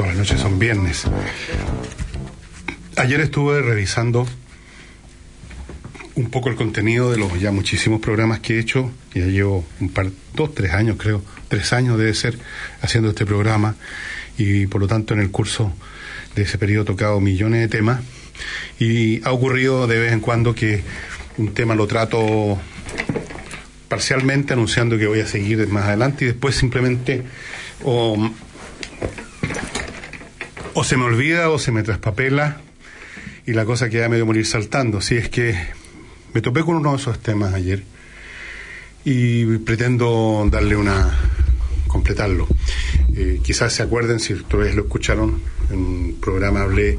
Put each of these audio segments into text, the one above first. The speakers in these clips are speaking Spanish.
Todas las noches son viernes. Ayer estuve revisando un poco el contenido de los ya muchísimos programas que he hecho. Ya llevo un par, dos, tres años creo, tres años debe ser haciendo este programa y por lo tanto en el curso de ese periodo he tocado millones de temas y ha ocurrido de vez en cuando que un tema lo trato parcialmente anunciando que voy a seguir más adelante y después simplemente o, o se me olvida o se me traspapela y la cosa queda medio morir saltando. Si es que me topé con uno de esos temas ayer y pretendo darle una completarlo. Eh, quizás se acuerden, si ustedes lo escucharon, en un programa hablé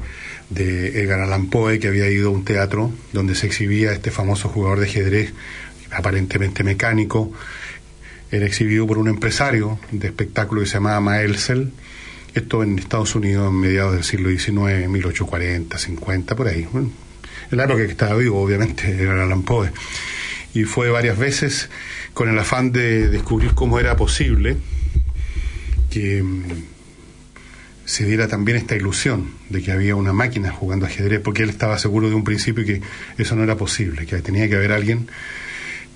de Edgar Allan Poe, que había ido a un teatro donde se exhibía este famoso jugador de ajedrez, aparentemente mecánico, era exhibido por un empresario de espectáculo que se llamaba Maelzel, esto en Estados Unidos en mediados del siglo XIX, 1840, 50, por ahí. en la época que estaba vivo, obviamente, era Allan Poe. Y fue varias veces con el afán de descubrir cómo era posible que mm, se diera también esta ilusión de que había una máquina jugando ajedrez, porque él estaba seguro de un principio que eso no era posible, que tenía que haber alguien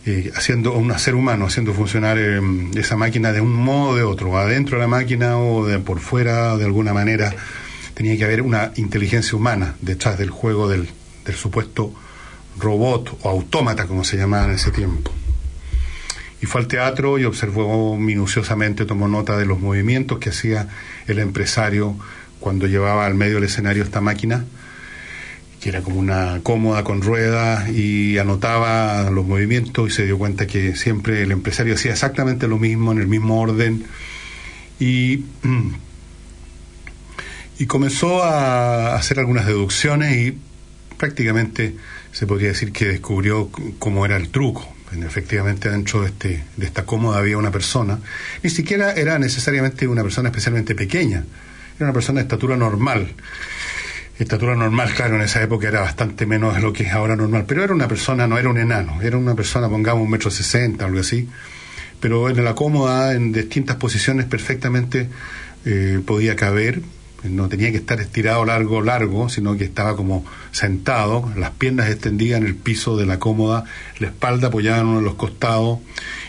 eh, haciendo un ser humano haciendo funcionar eh, esa máquina de un modo o de otro, adentro de la máquina o de por fuera, de alguna manera, tenía que haber una inteligencia humana detrás del juego del, del supuesto robot o autómata, como se llamaba en ese tiempo. Y fue al teatro y observó minuciosamente, tomó nota de los movimientos que hacía el empresario cuando llevaba al medio del escenario esta máquina era como una cómoda con ruedas y anotaba los movimientos y se dio cuenta que siempre el empresario hacía exactamente lo mismo, en el mismo orden. Y, y comenzó a hacer algunas deducciones y prácticamente se podría decir que descubrió cómo era el truco. Efectivamente, dentro de, este, de esta cómoda había una persona. Ni siquiera era necesariamente una persona especialmente pequeña, era una persona de estatura normal estatura normal, claro, en esa época era bastante menos de lo que es ahora normal, pero era una persona, no era un enano, era una persona, pongamos un metro sesenta, algo así, pero en la cómoda, en distintas posiciones perfectamente eh, podía caber, no tenía que estar estirado largo, largo, sino que estaba como sentado, las piernas extendidas en el piso de la cómoda, la espalda apoyada en uno de los costados,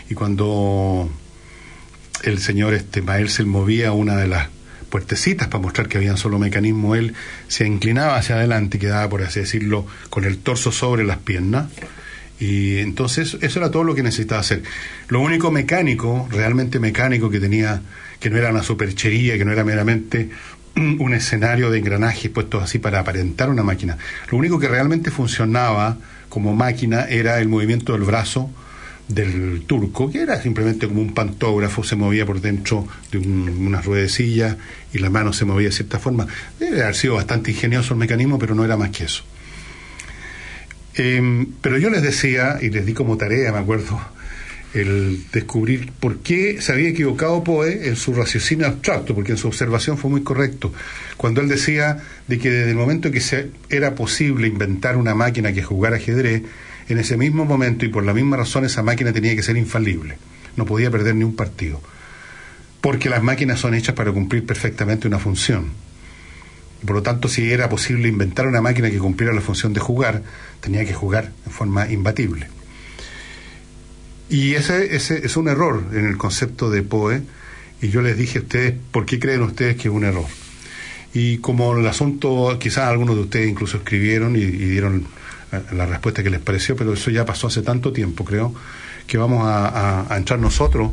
y cuando el señor este Mael se movía una de las para mostrar que había un solo mecanismo, él se inclinaba hacia adelante y quedaba, por así decirlo, con el torso sobre las piernas. Y entonces eso era todo lo que necesitaba hacer. Lo único mecánico, realmente mecánico que tenía, que no era una superchería, que no era meramente un escenario de engranajes puestos así para aparentar una máquina. Lo único que realmente funcionaba como máquina era el movimiento del brazo del turco, que era simplemente como un pantógrafo, se movía por dentro de una ruedecilla y la mano se movía de cierta forma. Debe haber sido bastante ingenioso el mecanismo, pero no era más que eso. Em, pero yo les decía, y les di como tarea, me acuerdo, el descubrir por qué se había equivocado Poe en su raciocinio abstracto, porque en su observación fue muy correcto, cuando él decía de que desde el momento que se, era posible inventar una máquina que jugara ajedrez, en ese mismo momento y por la misma razón esa máquina tenía que ser infalible, no podía perder ni un partido, porque las máquinas son hechas para cumplir perfectamente una función. Por lo tanto, si era posible inventar una máquina que cumpliera la función de jugar, tenía que jugar en forma imbatible. Y ese es un error en el concepto de Poe, y yo les dije a ustedes, ¿por qué creen ustedes que es un error? Y como el asunto, quizás algunos de ustedes incluso escribieron y dieron la respuesta que les pareció, pero eso ya pasó hace tanto tiempo, creo, que vamos a, entrar nosotros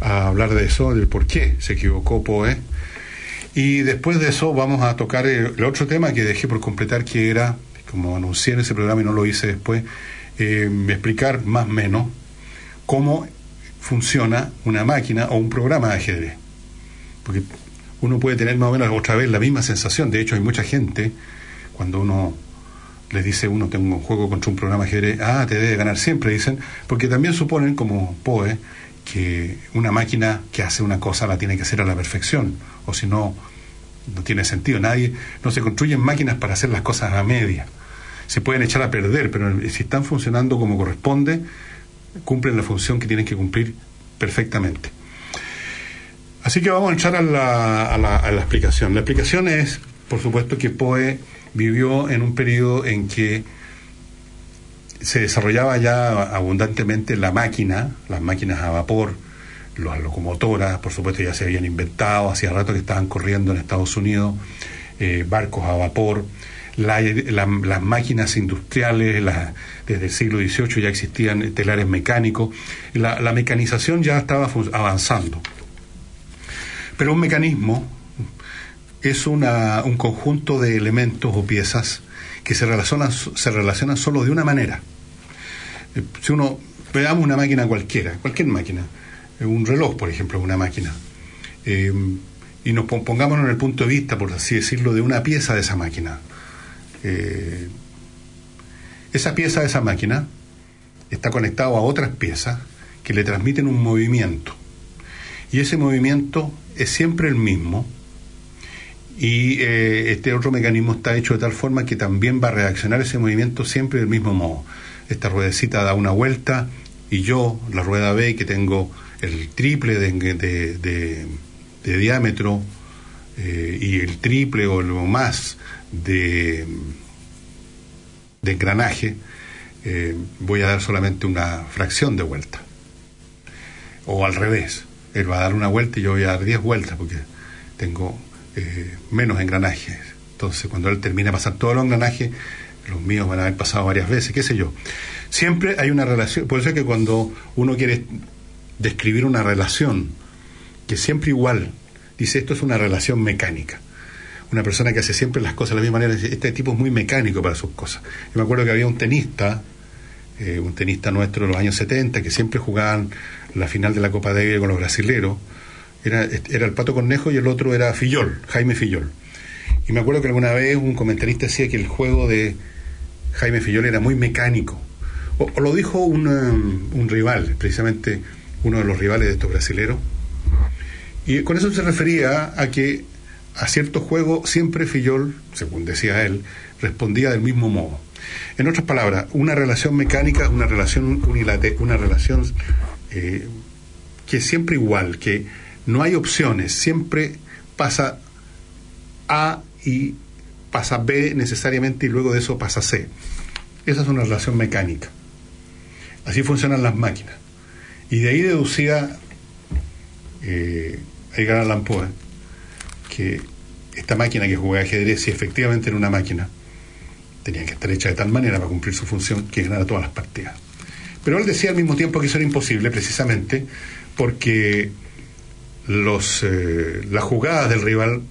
a hablar de eso, del por qué se equivocó Poe. Y después de eso vamos a tocar el, otro tema que dejé por completar, que era, como anuncié en ese programa y no lo hice después, eh, explicar más o menos cómo funciona una máquina o un programa de ajedrez. Porque uno puede tener más o menos otra vez la misma sensación. De hecho, hay mucha gente, cuando uno les dice uno tengo un juego contra un programa ajedrez, ah, te debe ganar siempre, dicen, porque también suponen, como Poe, que una máquina que hace una cosa la tiene que hacer a la perfección, o si no, no tiene sentido. Nadie, no se construyen máquinas para hacer las cosas a media. Se pueden echar a perder, pero si están funcionando como corresponde, cumplen la función que tienen que cumplir perfectamente. Así que vamos a echar a la, a la, a la explicación. La explicación es, por supuesto, que Poe vivió en un periodo en que se desarrollaba ya abundantemente la máquina, las máquinas a vapor, las locomotoras, por supuesto ya se habían inventado, hacía rato que estaban corriendo en Estados Unidos, eh, barcos a vapor, las máquinas industriales, desde el siglo XVIII ya existían telares mecánicos, la, la mecanización ya estaba avanzando. Pero un mecanismo es una, un conjunto de elementos o piezas que se relacionan, se relacionan solo de una manera. Eh, si uno veamos una máquina cualquiera, cualquier máquina, eh, un reloj, por ejemplo, una máquina, eh, y nos pongámonos en el punto de vista, por así decirlo, de una pieza de esa máquina. esa pieza de esa máquina está conectada a otras piezas que le transmiten un movimiento. Y ese movimiento es siempre el mismo, y este otro mecanismo está hecho de tal forma que también va a reaccionar ese movimiento siempre del mismo modo esta ruedecita da una vuelta y yo, la rueda B, que tengo el triple de, diámetro eh, y el triple o lo más de, de engranaje, eh, voy a dar solamente una fracción de vuelta. O al revés, él va a dar una vuelta y yo voy a dar 10 vueltas porque tengo eh, menos engranajes. Entonces, cuando él termina de pasar todos los engranajes, los míos van a haber pasado varias veces, qué sé yo. Siempre hay una relación, por eso es que cuando uno quiere describir una relación que siempre igual, dice esto es una relación mecánica. Una persona que hace siempre las cosas de la misma manera, este tipo es muy mecánico para sus cosas. Yo me acuerdo que había un tenista, eh, un tenista nuestro de los años 70, que siempre jugaban la final de la Copa de con los brasileros. Era, era el Pato Cornejo y el otro era Fillol, Jaime Fillol. Y me acuerdo que alguna vez un comentarista decía que el juego de Jaime Fillol era muy mecánico. O, lo dijo un, un rival, precisamente uno de los rivales de estos brasileros. Y con eso se refería a que a cierto juego siempre Fillol, según decía él, respondía del mismo modo. En otras palabras, una relación mecánica, una relación unilateral, una relación eh, que es siempre igual, que no hay opciones, siempre pasa A y pasa B necesariamente y luego de eso pasa C. Esa es una relación mecánica. Así funcionan las máquinas. Y de ahí deducía eh, Edgar Allan Poe que esta máquina que jugaba ajedrez, si efectivamente era una máquina, tenía que estar hecha de tal manera para cumplir su función que ganara todas las partidas. Pero él decía al mismo tiempo que eso era imposible, precisamente porque los, eh, las jugadas del rival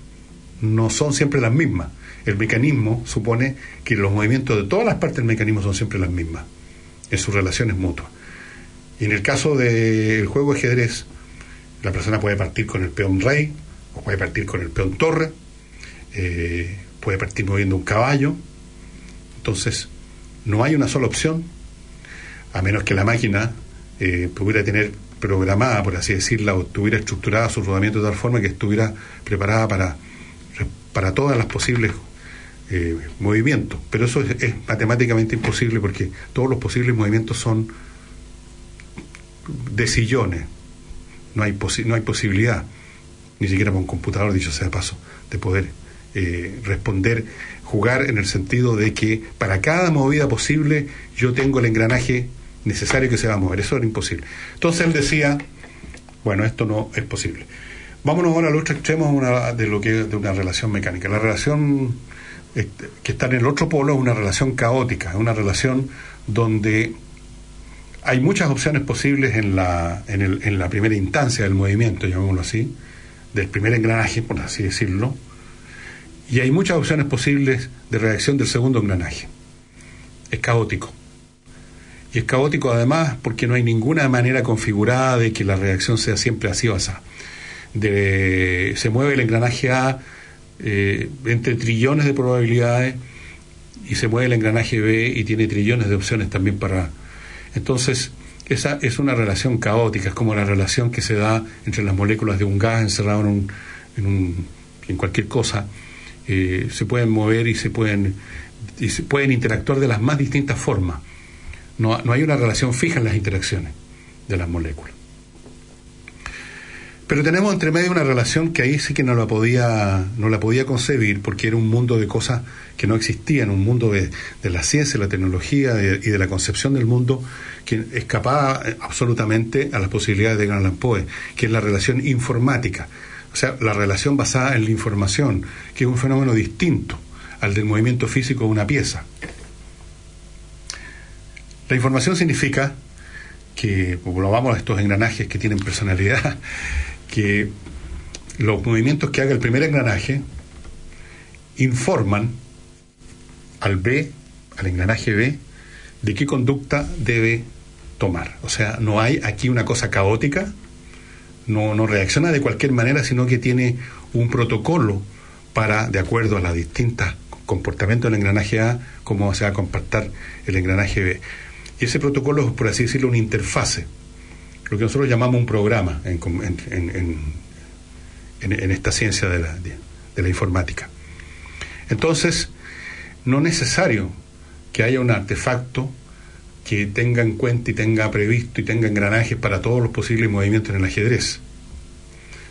no son siempre las mismas. El mecanismo supone que los movimientos de todas las partes del mecanismo son siempre las mismas, en sus relaciones mutuas. Y en el caso del juego de ajedrez, la persona puede partir con el peón rey, o puede partir con el peón torre, eh, puede partir moviendo un caballo. Entonces, no hay una sola opción, a menos que la máquina eh, pudiera tener programada, por así decirlo, o tuviera estructurada su rodamiento de tal forma que estuviera preparada para para todas las posibles eh, movimientos. Pero eso es, matemáticamente imposible porque todos los posibles movimientos son de sillones. No hay, no hay posibilidad, ni siquiera para un computador, dicho sea de paso, de poder eh, responder, jugar en el sentido de que para cada movida posible yo tengo el engranaje necesario que se va a mover. Eso era imposible. Entonces él decía, bueno, esto no es posible. Vámonos ahora al otro extremo de lo que de una relación mecánica. La relación este, que está en el otro polo es una relación caótica, es una relación donde hay muchas opciones posibles en la, en, el, en la primera instancia del movimiento, llamémoslo así, del primer engranaje, por así decirlo, y hay muchas opciones posibles de reacción del segundo engranaje. Es caótico. Y es caótico además porque no hay ninguna manera configurada de que la reacción sea siempre así o así. se mueve el engranaje A eh, entre trillones de probabilidades y se mueve el engranaje B y tiene trillones de opciones también para... Entonces, esa es una relación caótica, es como la relación que se da entre las moléculas de un gas encerrado en, un, en, un, en cualquier cosa. Eh, se pueden mover y se pueden, y se pueden interactuar de las más distintas formas. No, no hay una relación fija en las interacciones de las moléculas. Pero tenemos entre medio una relación que ahí sí que no la podía, no la podía concebir porque era un mundo de cosas que no existían, un mundo de, de la ciencia, la tecnología y de la concepción del mundo que escapaba absolutamente a las posibilidades de Gran Poe, que es la relación informática, o sea, la relación basada en la información, que es un fenómeno distinto al del movimiento físico de una pieza. La información significa que, como lo vamos a estos engranajes que tienen personalidad, que los movimientos que haga el primer engranaje informan al B, al engranaje B, de qué conducta debe tomar. O sea, no hay aquí una cosa caótica, no, no reacciona de cualquier manera, sino que tiene un protocolo para, de acuerdo a las distintas comportamientos del engranaje A, cómo se va a comportar el engranaje B. Y ese protocolo es, por así decirlo, una interfase lo que nosotros llamamos un programa en, esta ciencia de la, informática. Entonces, no es necesario que haya un artefacto que tenga en cuenta y tenga previsto y tenga engranajes para todos los posibles movimientos en el ajedrez.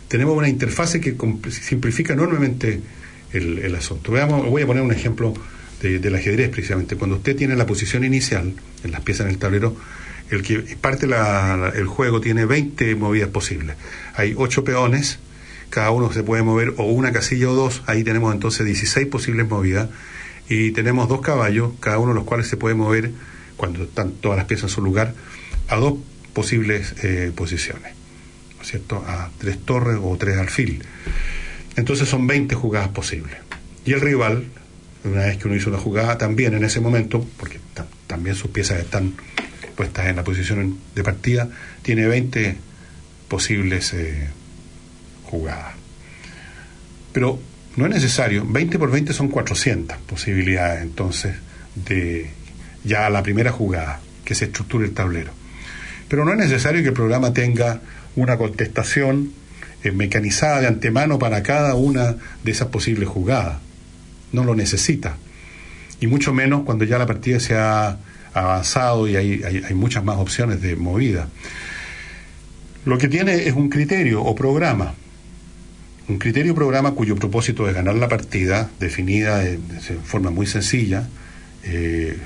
Tenemos una interfase que simplifica enormemente el, asunto. Veamos, voy a poner un ejemplo del ajedrez precisamente. Cuando usted tiene la posición inicial en las piezas en el tablero, el que parte el juego tiene 20 movidas posibles. Hay 8 peones, cada uno se puede mover o una casilla o dos, ahí tenemos entonces 16 posibles movidas y tenemos dos caballos, cada uno de los cuales se puede mover cuando están todas las piezas en su lugar a dos posibles eh, posiciones, ¿no es cierto? A tres torres o tres alfil. Entonces son 20 jugadas posibles. Y el rival, una vez que uno hizo una jugada, también en ese momento, porque también sus piezas están puestas en la posición de partida, tiene 20 posibles eh, jugadas. Pero no es necesario, 20 por 20 son 400 posibilidades entonces de ya la primera jugada, que se estructure el tablero. Pero no es necesario que el programa tenga una contestación eh, mecanizada de antemano para cada una de esas posibles jugadas. No lo necesita. Y mucho menos cuando ya la partida se ha avanzado y hay, hay, muchas más opciones de movida. Lo que tiene es un criterio o programa. Un criterio o programa cuyo propósito es ganar la partida, definida de, forma muy sencilla, eh,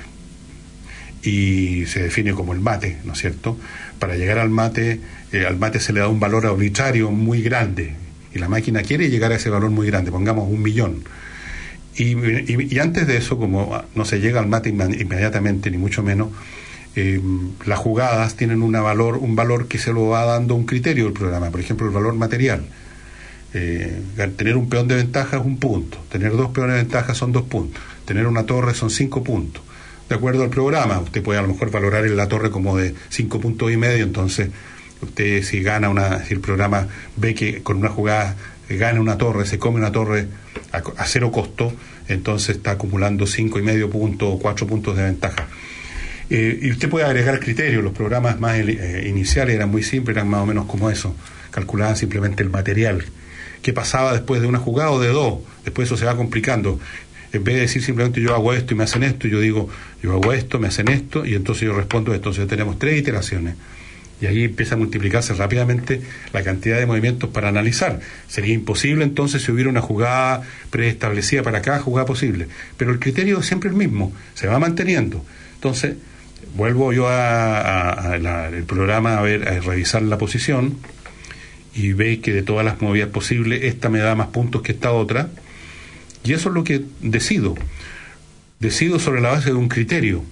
y se define como el mate, ¿no es cierto? Para llegar al mate, eh, al mate se le da un valor arbitrario muy grande, y la máquina quiere llegar a ese valor muy grande, pongamos un millón y, antes de eso, como no se llega al mate inmediatamente, ni mucho menos, eh, las jugadas tienen una valor, un valor que se lo va dando un criterio del programa, por ejemplo, el valor material. Eh, tener un peón de ventaja es un punto, tener dos peones de ventaja son dos puntos, tener una torre son cinco puntos. De acuerdo al programa, usted puede a lo mejor valorar la torre como de cinco puntos y medio, entonces usted si gana una, si el programa ve que con una jugada gana una torre, se come una torre a, cero costo, entonces está acumulando cinco y medio puntos o cuatro puntos de ventaja. Eh, y usted puede agregar criterios, los programas más eh, iniciales eran muy simples, eran más o menos como eso, calculaban simplemente el material. ¿Qué pasaba después de una jugada o de dos? Después eso se va complicando. En vez de decir simplemente yo hago esto y me hacen esto, yo digo yo hago esto, me hacen esto y entonces yo respondo esto. Entonces tenemos tres iteraciones y ahí empieza a multiplicarse rápidamente la cantidad de movimientos para analizar. Sería imposible entonces si hubiera una jugada preestablecida para cada jugada posible, pero el criterio es siempre el mismo, se va manteniendo. Entonces, vuelvo yo al programa a ver, a revisar la posición y veis que de todas las movidas posibles, esta me da más puntos que esta otra, y eso es lo que decido. Decido sobre la base de un criterio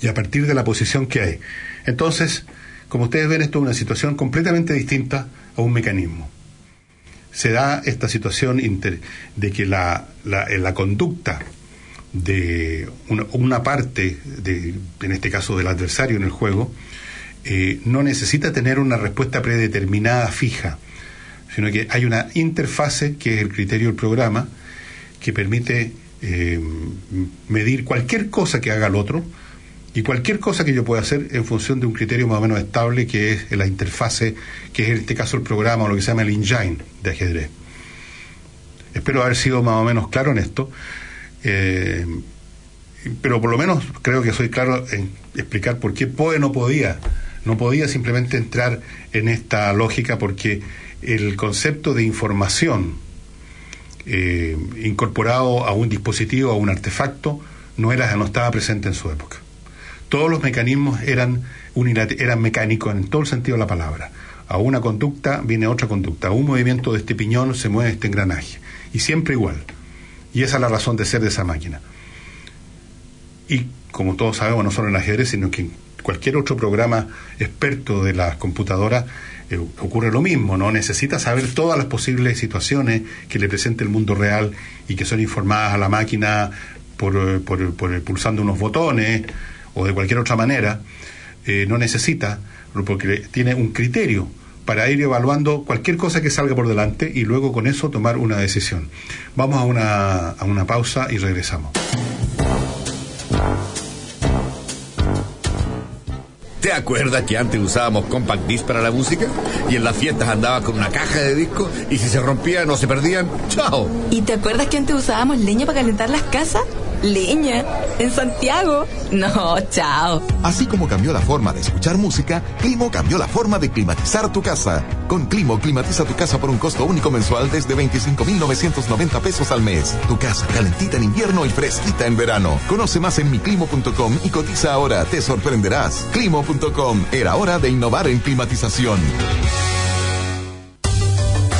y a partir de la posición que hay. Entonces, como ustedes ven, esto es una situación completamente distinta a un mecanismo. Se da esta situación de que la, la, conducta de una, parte, de, en este caso del adversario en el juego, eh, no necesita tener una respuesta predeterminada fija. sino que hay una interfase que es el criterio del programa que permite eh, medir cualquier cosa que haga el otro y cualquier cosa que yo pueda hacer en función de un criterio más o menos estable que es la interfase, que es en este caso el programa o lo que se llama el engine de ajedrez. Espero haber sido más o menos claro en esto, eh, pero por lo menos creo que soy claro en explicar por qué POE no podía, no podía simplemente entrar en esta lógica porque el concepto de información eh, incorporado a un dispositivo, a un artefacto, no, era, no estaba presente en su época. Todos los mecanismos eran, eran mecánicos en todo el sentido de la palabra. A una conducta viene otra conducta, a un movimiento de este piñón se mueve este engranaje, y siempre igual. Y esa es la razón de ser de esa máquina. Y como todos sabemos, no solo en ajedrez, sino que en cualquier otro programa experto de las computadoras, eh, ocurre lo mismo, ¿no? Necesita saber todas las posibles situaciones que le presente el mundo real y que son informadas a la máquina por, eh, por, por pulsando unos botones o de cualquier otra manera. Eh, no necesita, porque tiene un criterio para ir evaluando cualquier cosa que salga por delante y luego con eso tomar una decisión. Vamos a una, a una pausa y regresamos. ¿Te acuerdas que antes usábamos compact disc para la música? Y en las fiestas andaba con una caja de discos y si se rompían o se perdían, ¡chao! ¿Y te acuerdas que antes usábamos leña para calentar las casas? Leña, en Santiago. No, chao. Así como cambió la forma de escuchar música, Climo cambió la forma de climatizar tu casa. Con Climo climatiza tu casa por un costo único mensual desde 25.990 pesos al mes. Tu casa calentita en invierno y fresquita en verano. Conoce más en miclimo.com y cotiza ahora, te sorprenderás. Climo.com, era hora de innovar en climatización.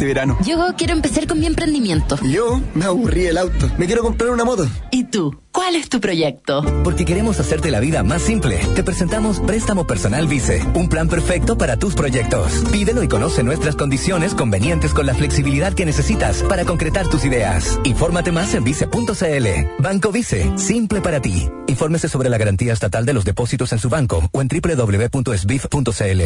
este verano. Yo quiero empezar con mi emprendimiento. Yo me aburrí el auto. Me quiero comprar una moto. ¿Y tú? ¿Cuál es tu proyecto? Porque queremos hacerte la vida más simple. Te presentamos Préstamo Personal Vice, un plan perfecto para tus proyectos. Pídelo y conoce nuestras condiciones convenientes con la flexibilidad que necesitas para concretar tus ideas. Infórmate más en vice.cl. Banco Vice, simple para ti. Infórmese sobre la garantía estatal de los depósitos en su banco o en www.sbif.cl.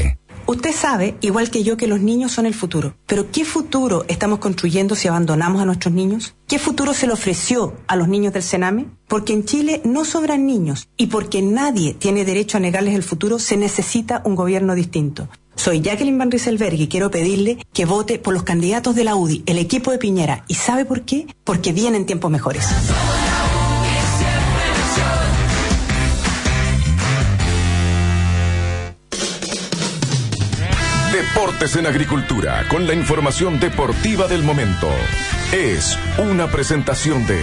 Usted sabe, igual que yo, que los niños son el futuro. Pero ¿qué futuro estamos construyendo si abandonamos a nuestros niños? ¿Qué futuro se le ofreció a los niños del Sename? Porque en Chile no sobran niños y porque nadie tiene derecho a negarles el futuro, se necesita un gobierno distinto. Soy Jacqueline Van Rieselberg y quiero pedirle que vote por los candidatos de la UDI, el equipo de Piñera. ¿Y sabe por qué? Porque vienen tiempos mejores. En Agricultura, con la información deportiva del momento. Es una presentación de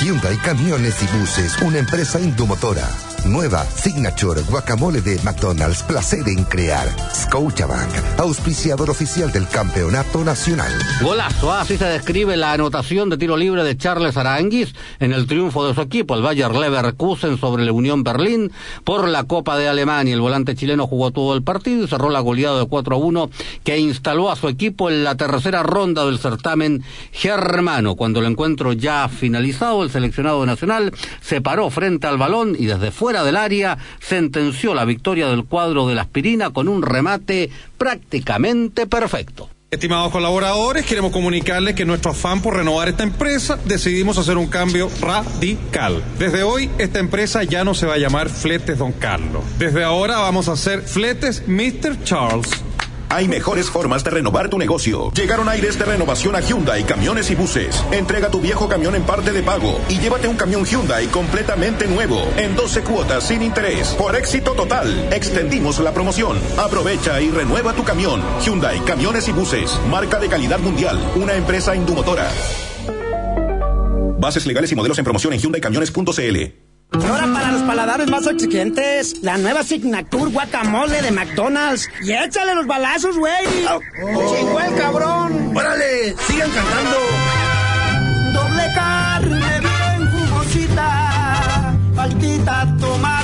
Hyundai Camiones y Buses, una empresa indomotora. Nueva Signature Guacamole de McDonald's, placer en crear. Scotiabank, auspiciador oficial del Campeonato Nacional. Golazo, así se describe la anotación de tiro libre de Charles Aranguis en el triunfo de su equipo, el Bayer Leverkusen sobre la Unión Berlín por la Copa de Alemania. El volante chileno jugó todo el partido y cerró la goleada de 4 a 1 que instaló a su equipo en la tercera ronda del certamen germano. Cuando el encuentro ya finalizado, el seleccionado nacional se paró frente al balón y desde fuera fuera del área, sentenció la victoria del cuadro de la aspirina con un remate prácticamente perfecto. Estimados colaboradores, queremos comunicarles que nuestro afán por renovar esta empresa decidimos hacer un cambio radical. Desde hoy, esta empresa ya no se va a llamar Fletes Don Carlos. Desde ahora vamos a hacer Fletes Mr. Charles. Hay mejores formas de renovar tu negocio. Llegaron aires de renovación a Hyundai, camiones y buses. Entrega tu viejo camión en parte de pago y llévate un camión Hyundai completamente nuevo en 12 cuotas sin interés. Por éxito total, extendimos la promoción. Aprovecha y renueva tu camión. Hyundai, camiones y buses. Marca de calidad mundial. Una empresa indumotora. Bases legales y modelos en promoción en hyundaicamiones.cl. Ahora para los paladares más exigentes, la nueva Signature Guacamole de McDonald's. Y échale los balazos, güey. Chingó el cabrón. Órale, sigan cantando. Doble carne bien jugosita, faltita, tomate,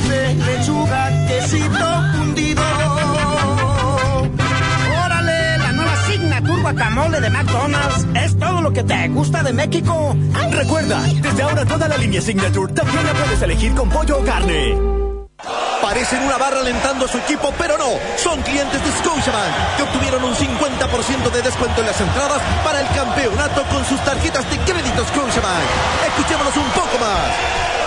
Guacamole de McDonald's. Es todo lo que te gusta de México. Recuerda, desde ahora toda la línea Signature también la puedes elegir con pollo o carne. Parecen una barra alentando a su equipo, pero no. Son clientes de Scotiabank que obtuvieron un 50% de descuento en las entradas para el campeonato con sus tarjetas de crédito Scotiabank. Escuchémonos un poco más.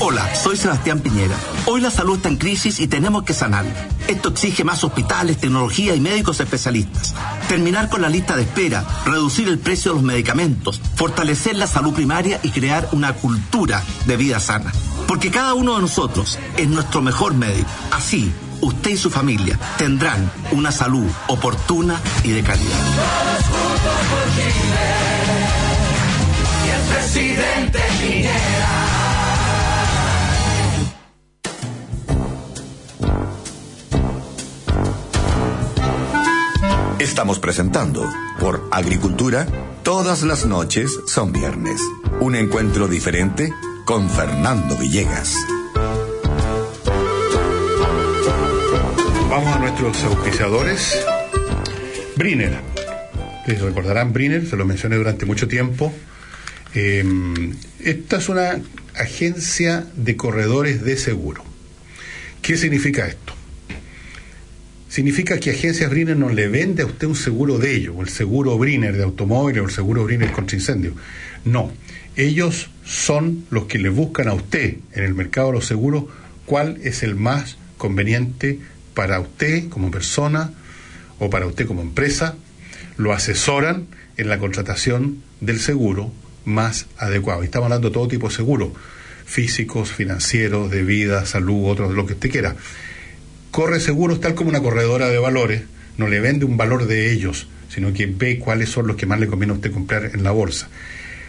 Hola, soy Sebastián Piñera. Hoy la salud está en crisis y tenemos que sanarla. Esto exige más hospitales, tecnología y médicos especialistas. Terminar con la lista de espera, reducir el precio de los medicamentos, fortalecer la salud primaria y crear una cultura de vida sana. Porque cada uno de nosotros es nuestro mejor médico. Así, usted y su familia tendrán una salud oportuna y de calidad. Y el presidente Piñera. Estamos presentando por Agricultura, todas las noches son viernes. Un encuentro diferente con Fernando Villegas. Vamos a nuestros auspiciadores. Briner. Ustedes recordarán Briner, se lo mencioné durante mucho tiempo. Eh, esta es una agencia de corredores de seguro. ¿Qué significa esto? Significa que Agencias Briner no le vende a usted un seguro de ellos, o el seguro Briner de automóvil o el seguro Briner contra incendio. No, ellos son los que le buscan a usted en el mercado de los seguros cuál es el más conveniente para usted como persona o para usted como empresa. Lo asesoran en la contratación del seguro más adecuado. estamos hablando de todo tipo de seguros, físicos, financieros, de vida, salud, otros, lo que usted quiera corre seguros tal como una corredora de valores, no le vende un valor de ellos, sino que ve cuáles son los que más le conviene a usted comprar en la bolsa.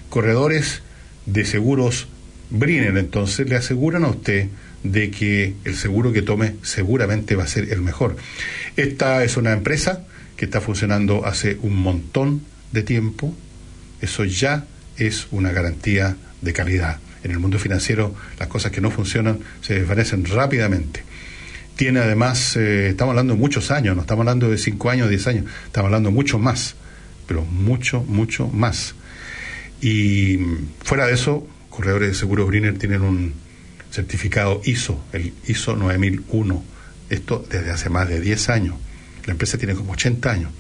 Corredores de seguros Briner, entonces, le aseguran a usted de que el seguro que tome seguramente va a ser el mejor. Esta es una empresa que está funcionando hace un montón de tiempo. Eso ya es una garantía de calidad. En el mundo financiero las cosas que no funcionan se desvanecen rápidamente tiene además, eh, estamos hablando de muchos años, no estamos hablando de 5 años, 10 años, estamos hablando mucho más, pero mucho, mucho más. Y fuera de eso, corredores de seguros Briner tienen un certificado ISO, el ISO 9001, esto desde hace más de 10 años. La empresa tiene como 80 años.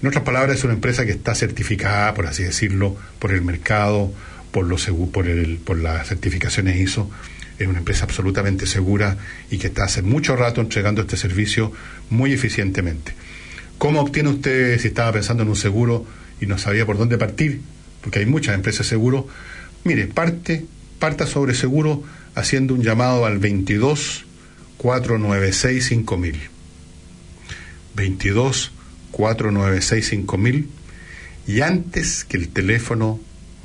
En otras palabras, es una empresa que está certificada, por así decirlo, por el mercado, por, los, por, el, por las certificaciones ISO es una empresa absolutamente segura y que está hace mucho rato entregando este servicio muy eficientemente. ¿Cómo obtiene usted, si estaba pensando en un seguro y no sabía por dónde partir? Porque hay muchas empresas de seguro. Mire, parte, parta sobre seguro haciendo un llamado al 22 496 5000. 22 496 5000 y antes que el teléfono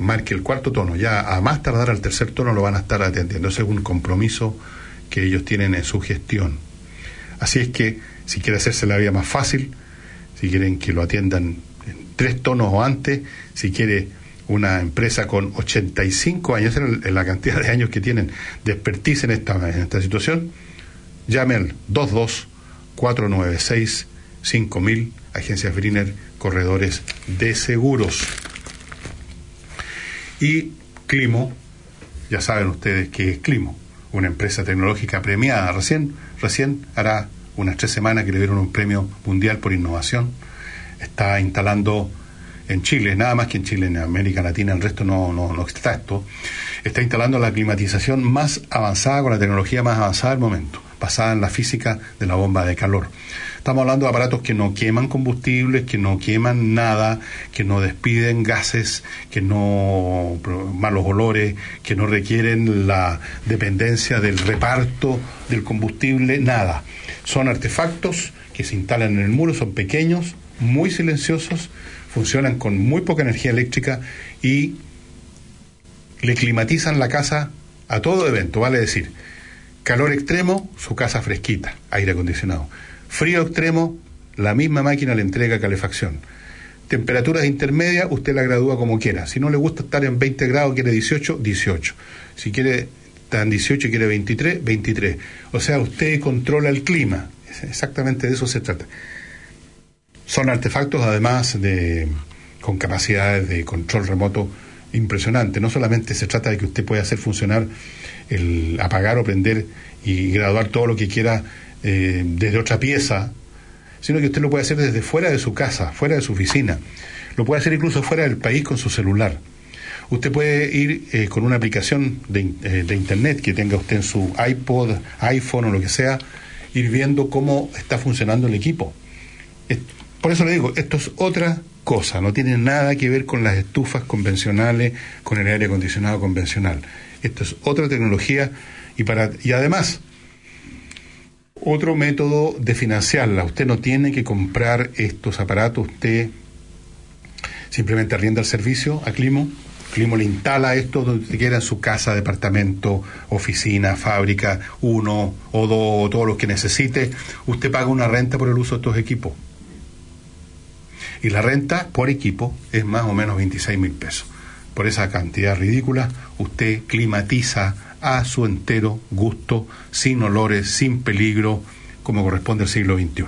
marque el cuarto tono, ya a más tardar al tercer tono lo van a estar atendiendo. Ese es un compromiso que ellos tienen en su gestión. Así es que si quiere hacerse la vida más fácil, si quieren que lo atiendan en tres tonos o antes, si quiere una empresa con 85 años, en la cantidad de años que tienen de expertise en esta, situación, llame al 22 496 5000 agencias Briner, corredores de seguros. Y Climo, ya saben ustedes que es Climo, una empresa tecnológica premiada. Recién, recién hará unas tres semanas que le dieron un premio mundial por innovación. Está instalando en Chile, nada más que en Chile, en América Latina, el resto no, no, no está esto, está instalando la climatización más avanzada, con la tecnología más avanzada del momento, basada en la física de la bomba de calor. Estamos hablando de aparatos que no queman combustibles, que no queman nada, que no despiden gases, que no malos olores, que no requieren la dependencia del reparto del combustible, nada. Son artefactos que se instalan en el muro, son pequeños, muy silenciosos, funcionan con muy poca energía eléctrica y le climatizan la casa a todo evento, vale decir, calor extremo, su casa fresquita, aire acondicionado. Frío extremo, la misma máquina le entrega calefacción. Temperaturas intermedias, usted la gradúa como quiera. Si no le gusta estar en 20 grados, quiere 18, 18. Si quiere estar en 18 y quiere 23, 23. O sea, usted controla el clima. Exactamente de eso se trata. Son artefactos además de con capacidades de control remoto impresionante. No solamente se trata de que usted pueda hacer funcionar el apagar o prender y graduar todo lo que quiera eh, desde otra pieza, sino que usted lo puede hacer desde fuera de su casa, fuera de su oficina. Lo puede hacer incluso fuera del país con su celular. Usted puede ir eh, con una aplicación de, eh, de, Internet que tenga usted en su iPod, iPhone o lo que sea, ir viendo cómo está funcionando el equipo. Por eso le digo, esto es otra cosa, no tiene nada que ver con las estufas convencionales, con el aire acondicionado convencional. Esto es otra tecnología y, para, y además otro método de financiarla. Usted no tiene que comprar estos aparatos, usted simplemente arrienda el servicio a Climo. Climo le instala esto donde quiera, en su casa, departamento, oficina, fábrica, uno o dos, o todos los que necesite. Usted paga una renta por el uso de estos equipos. Y la renta por equipo es más o menos 26 mil pesos. Por esa cantidad ridícula, usted climatiza a su entero gusto, sin olores, sin peligro, como corresponde al siglo XXI.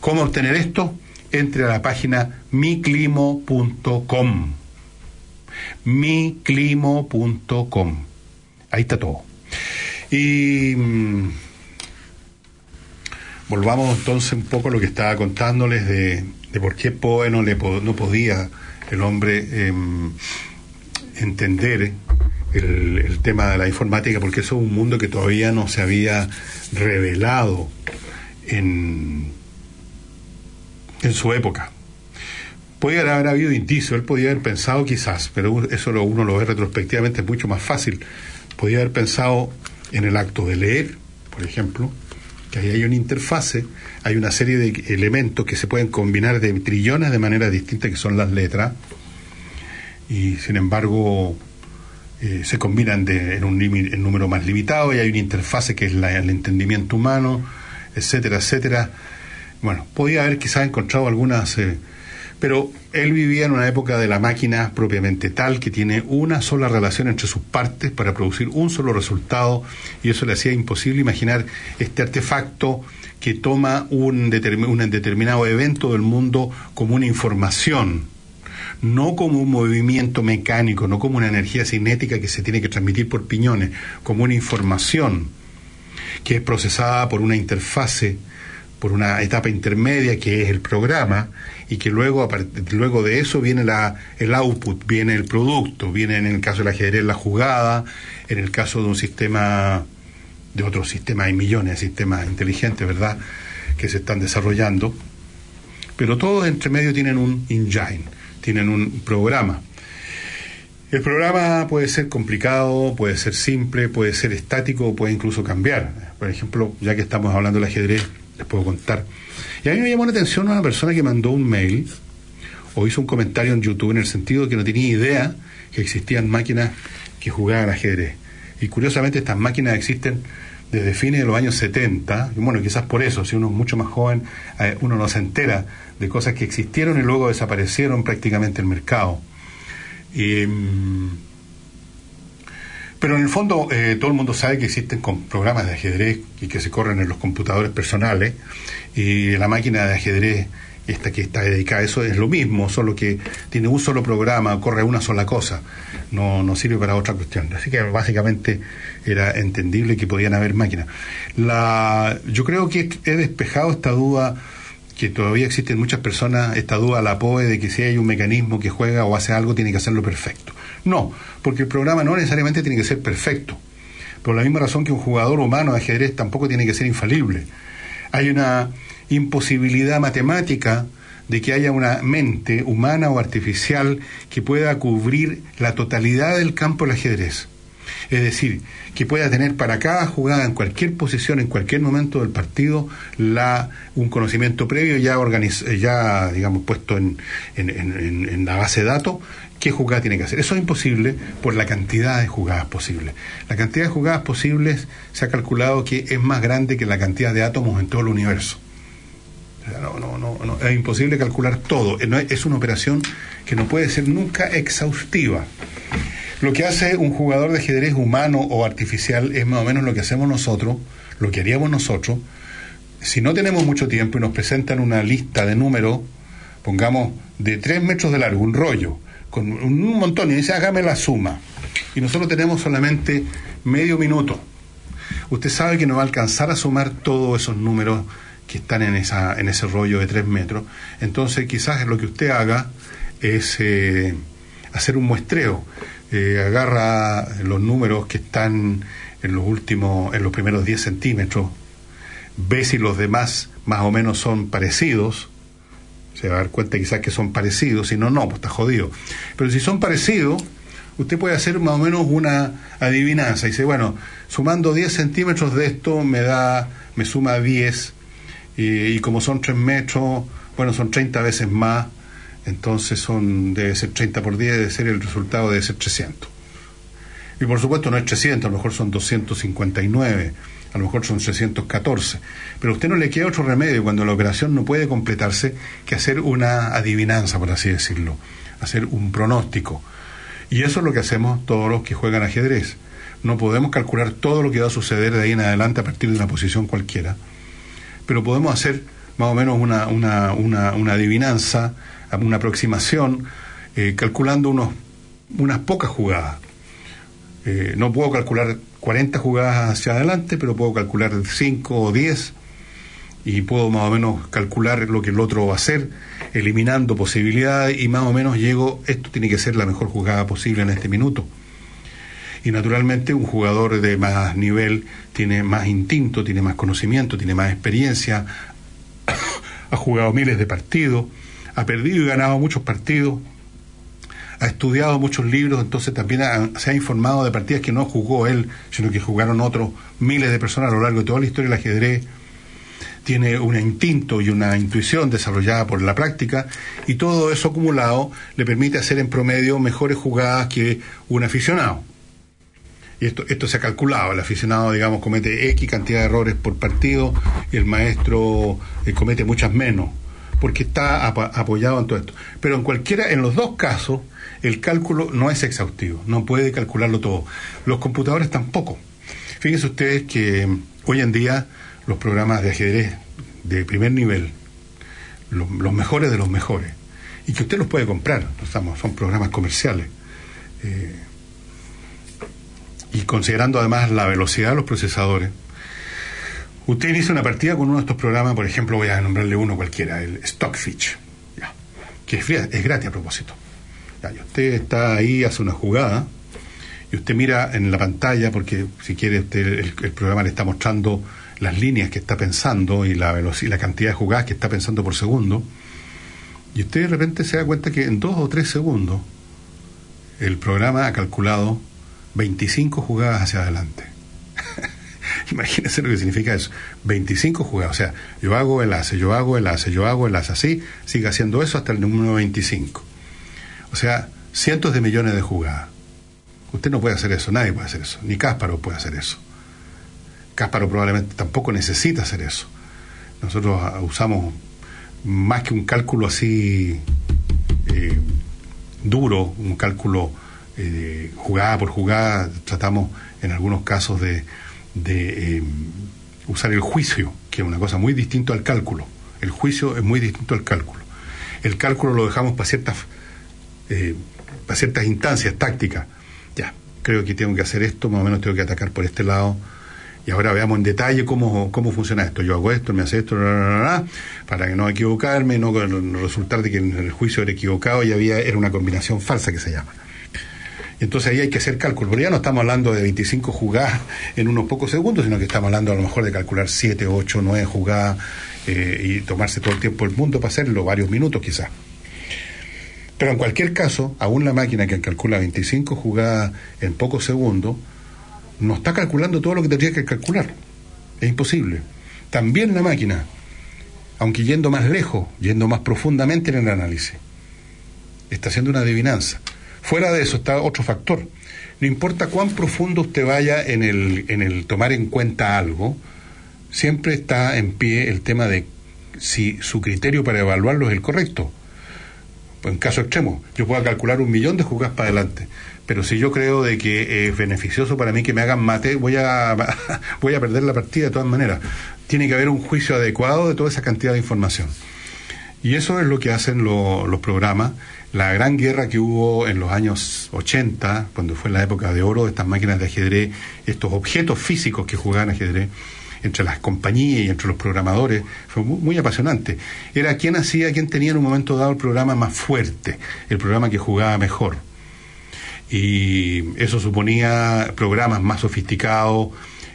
¿Cómo obtener esto? Entre a la página miclimo.com. miclimo.com. Ahí está todo. Y mm, volvamos entonces un poco a lo que estaba contándoles de, por qué Poe no, le, no podía el hombre eh, entender el, tema de la informática, porque eso es un mundo que todavía no se había revelado en, en su época. Podía haber habido indicio, él podía haber pensado quizás, pero eso lo, uno lo ve retrospectivamente es mucho más fácil. Podía haber pensado en el acto de leer, por ejemplo, que ahí hay una interfase, hay una serie de elementos que se pueden combinar de trillones de maneras distintas que son las letras, y sin embargo eh, se combinan de, en un en número más limitado y hay una interfase que es la, el entendimiento humano, etcétera, etcétera. Bueno, podía haber quizás encontrado algunas, eh, pero él vivía en una época de la máquina propiamente tal que tiene una sola relación entre sus partes para producir un solo resultado y eso le hacía imposible imaginar este artefacto que toma un, determin, un determinado evento del mundo como una información no como un movimiento mecánico, no como una energía cinética que se tiene que transmitir por piñones, como una información que es procesada por una interfase, por una etapa intermedia que es el programa, y que luego, luego de eso viene el output, viene el producto, viene en el caso del ajedrez la jugada, en el caso de un sistema, de otro sistema, hay millones de sistemas inteligentes, ¿verdad?, que se están desarrollando, pero todos entre medio tienen un engine tienen un programa. El programa puede ser complicado, puede ser simple, puede ser estático, puede incluso cambiar. Por ejemplo, ya que estamos hablando del ajedrez, les puedo contar. Y a mí me llamó la atención una persona que mandó un mail o hizo un comentario en YouTube en el sentido de que no tenía idea que existían máquinas que jugaban ajedrez. Y curiosamente estas máquinas existen desde fines de los años 70, y bueno, quizás por eso, si uno es mucho más joven, eh, uno no se entera de cosas que existieron y luego desaparecieron prácticamente el mercado. Mm, pero en el fondo eh, todo el mundo sabe que existen programas de ajedrez y que se corren en los computadores personales y la máquina de ajedrez esta que está dedicada a eso es lo mismo, solo que tiene un solo programa, corre una sola cosa, no, no sirve para otra cuestión. Así que básicamente era entendible que podían haber máquinas. La, yo creo que he despejado esta duda que todavía existen muchas personas, esta duda la POE de que si hay un mecanismo que juega o hace algo tiene que hacerlo perfecto. No, porque el programa no necesariamente tiene que ser perfecto. Por la misma razón que un jugador humano de ajedrez tampoco tiene que ser infalible. Hay una imposibilidad matemática de que haya una mente humana o artificial que pueda cubrir la totalidad del campo del ajedrez. Es decir, que pueda tener para cada jugada en cualquier posición, en cualquier momento del partido, la, un conocimiento previo ya, ya digamos, puesto en, en la base de datos qué jugada tiene que hacer. Eso es imposible por la cantidad de jugadas posibles. La cantidad de jugadas posibles se ha calculado que es más grande que la cantidad de átomos en todo el universo. No, no, no, es imposible calcular todo. Es una operación que no puede ser nunca exhaustiva. Lo que hace un jugador de ajedrez humano o artificial es más o menos lo que hacemos nosotros, lo que haríamos nosotros. Si no tenemos mucho tiempo y nos presentan una lista de números, pongamos de tres metros de largo, un rollo, con un montón, y dice, hágame la suma. Y nosotros tenemos solamente medio minuto. Usted sabe que no va a alcanzar a sumar todos esos números que están en, esa, en ese rollo de tres metros. Entonces quizás lo que usted haga es eh, hacer un muestreo. Eh, agarra los números que están en los últimos, en los primeros 10 centímetros, ve si los demás más o menos son parecidos, se va a dar cuenta quizás que son parecidos, si no, no, pues está jodido. Pero si son parecidos, usted puede hacer más o menos una adivinanza. Dice, bueno, sumando 10 centímetros de esto me da, me suma 10 y, como son 3 metros, bueno, son 30 veces más, entonces son debe ser 30 por 10, debe ser el resultado debe ser 300. Y por supuesto no es 300, a lo mejor son 259, a lo mejor son 314. Pero a usted no le queda otro remedio cuando la operación no puede completarse que hacer una adivinanza, por así decirlo, hacer un pronóstico. Y eso es lo que hacemos todos los que juegan ajedrez. No podemos calcular todo lo que va a suceder de ahí en adelante a partir de una posición cualquiera pero podemos hacer más o menos una, una, una, una adivinanza, una aproximación, eh, calculando unos, unas pocas jugadas. Eh, no puedo calcular 40 jugadas hacia adelante, pero puedo calcular 5 o 10 y puedo más o menos calcular lo que el otro va a hacer, eliminando posibilidades y más o menos llego, esto tiene que ser la mejor jugada posible en este minuto y naturalmente un jugador de más nivel tiene más instinto, tiene más conocimiento, tiene más experiencia, ha jugado miles de partidos, ha perdido y ganado muchos partidos, ha estudiado muchos libros, entonces también se ha informado de partidas que no jugó él, sino que jugaron otros miles de personas a lo largo de toda la historia del ajedrez. Tiene un instinto y una intuición desarrollada por la práctica y todo eso acumulado le permite hacer en promedio mejores jugadas que un aficionado y esto, esto se ha calculado, el aficionado, digamos, comete X cantidad de errores por partido y el maestro eh, comete muchas menos, porque está apoyado en todo esto. Pero en cualquiera, en los dos casos, el cálculo no es exhaustivo, no puede calcularlo todo. Los computadores tampoco. Fíjense ustedes que hoy en día los programas de ajedrez de primer nivel, los, mejores de los mejores, y que usted los puede comprar, son programas comerciales. Eh, y considerando además la velocidad de los procesadores, usted inicia una partida con uno de estos programas, por ejemplo, voy a nombrarle uno cualquiera, el Stockfish, que es, gratis a propósito. y usted está ahí, hace una jugada, y usted mira en la pantalla, porque si quiere usted, el, programa le está mostrando las líneas que está pensando y la, velocidad, la cantidad de jugadas que está pensando por segundo, y usted de repente se da cuenta que en dos o tres segundos el programa ha calculado 25 jugadas hacia adelante. Imagínense lo que significa eso. 25 jugadas. O sea, yo hago el hace, yo hago el hace, yo hago el hace, así, sigue haciendo eso hasta el número 25. O sea, cientos de millones de jugadas. Usted no puede hacer eso, nadie puede hacer eso, ni Cásparo puede hacer eso. Cásparo probablemente tampoco necesita hacer eso. Nosotros ah, usamos más que un cálculo así eh, duro, un cálculo eh, jugada por jugada, tratamos en algunos casos de, eh, usar el juicio, que es una cosa muy distinta al cálculo. El juicio es muy distinto al cálculo. El cálculo lo dejamos para ciertas, eh, para ciertas instancias tácticas. Ya, creo que tengo que hacer esto, más o menos tengo que atacar por este lado. Y ahora veamos en detalle cómo, cómo funciona esto. Yo hago esto, me hace esto, para que no equivocarme, no resultar de que en el juicio era equivocado y había, era una combinación falsa que se llama. Entonces ahí hay que hacer cálculo, pero ya no estamos hablando de 25 jugadas en unos pocos segundos, sino que estamos hablando a lo mejor de calcular 7, 8, 9 jugadas eh, y tomarse todo el tiempo del mundo para hacerlo, varios minutos quizás. Pero en cualquier caso, aún la máquina que calcula 25 jugadas en pocos segundos, no está calculando todo lo que tendría que calcular. Es imposible. También la máquina, aunque yendo más lejos, yendo más profundamente en el análisis, está haciendo una adivinanza. Fuera de eso está otro factor. No importa cuán profundo usted vaya en el, en el tomar en cuenta algo, siempre está en pie el tema de si su criterio para evaluarlo es el correcto. En caso extremo, yo puedo calcular un millón de jugadas para adelante, pero si yo creo de que es beneficioso para mí que me hagan mate, voy a, voy a perder la partida de todas maneras. Tiene que haber un juicio adecuado de toda esa cantidad de información. Y eso es lo que hacen los programas la gran guerra que hubo en los años 80, cuando fue la época de oro de estas máquinas de ajedrez, estos objetos físicos que jugaban ajedrez, entre las compañías y entre los programadores, fue muy, apasionante. Era quién hacía, quién tenía en un momento dado el programa más fuerte, el programa que jugaba mejor. Y eso suponía programas más sofisticados,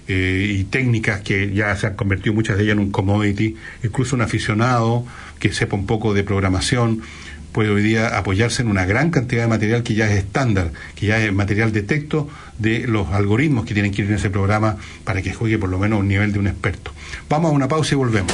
eh, y técnicas que ya se han convertido muchas de ellas en un commodity, incluso un aficionado que sepa un poco de programación puede hoy día apoyarse en una gran cantidad de material que ya es estándar, que ya es material de texto de los algoritmos que tienen que ir en ese programa para que juegue por lo menos a un nivel de un experto. Vamos a una pausa y volvemos.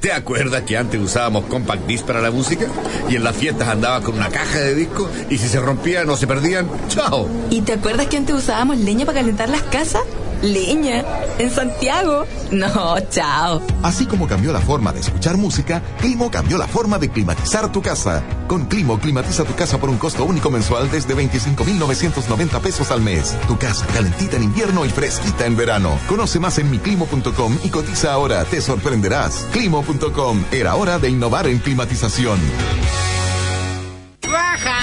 ¿Te acuerdas que antes usábamos compact disc para la música? Y en las fiestas andaba con una caja de discos y si se rompían o se perdían, ¡chao! ¿Y te acuerdas que antes usábamos leña para calentar las casas? Leña, en Santiago. No, chao. Así como cambió la forma de escuchar música, Climo cambió la forma de climatizar tu casa. Con Climo, climatiza tu casa por un costo único mensual desde 25,990 pesos al mes. Tu casa calentita en invierno y fresquita en verano. Conoce más en miclimo.com y cotiza ahora. Te sorprenderás. Climo.com. Era hora de innovar en climatización.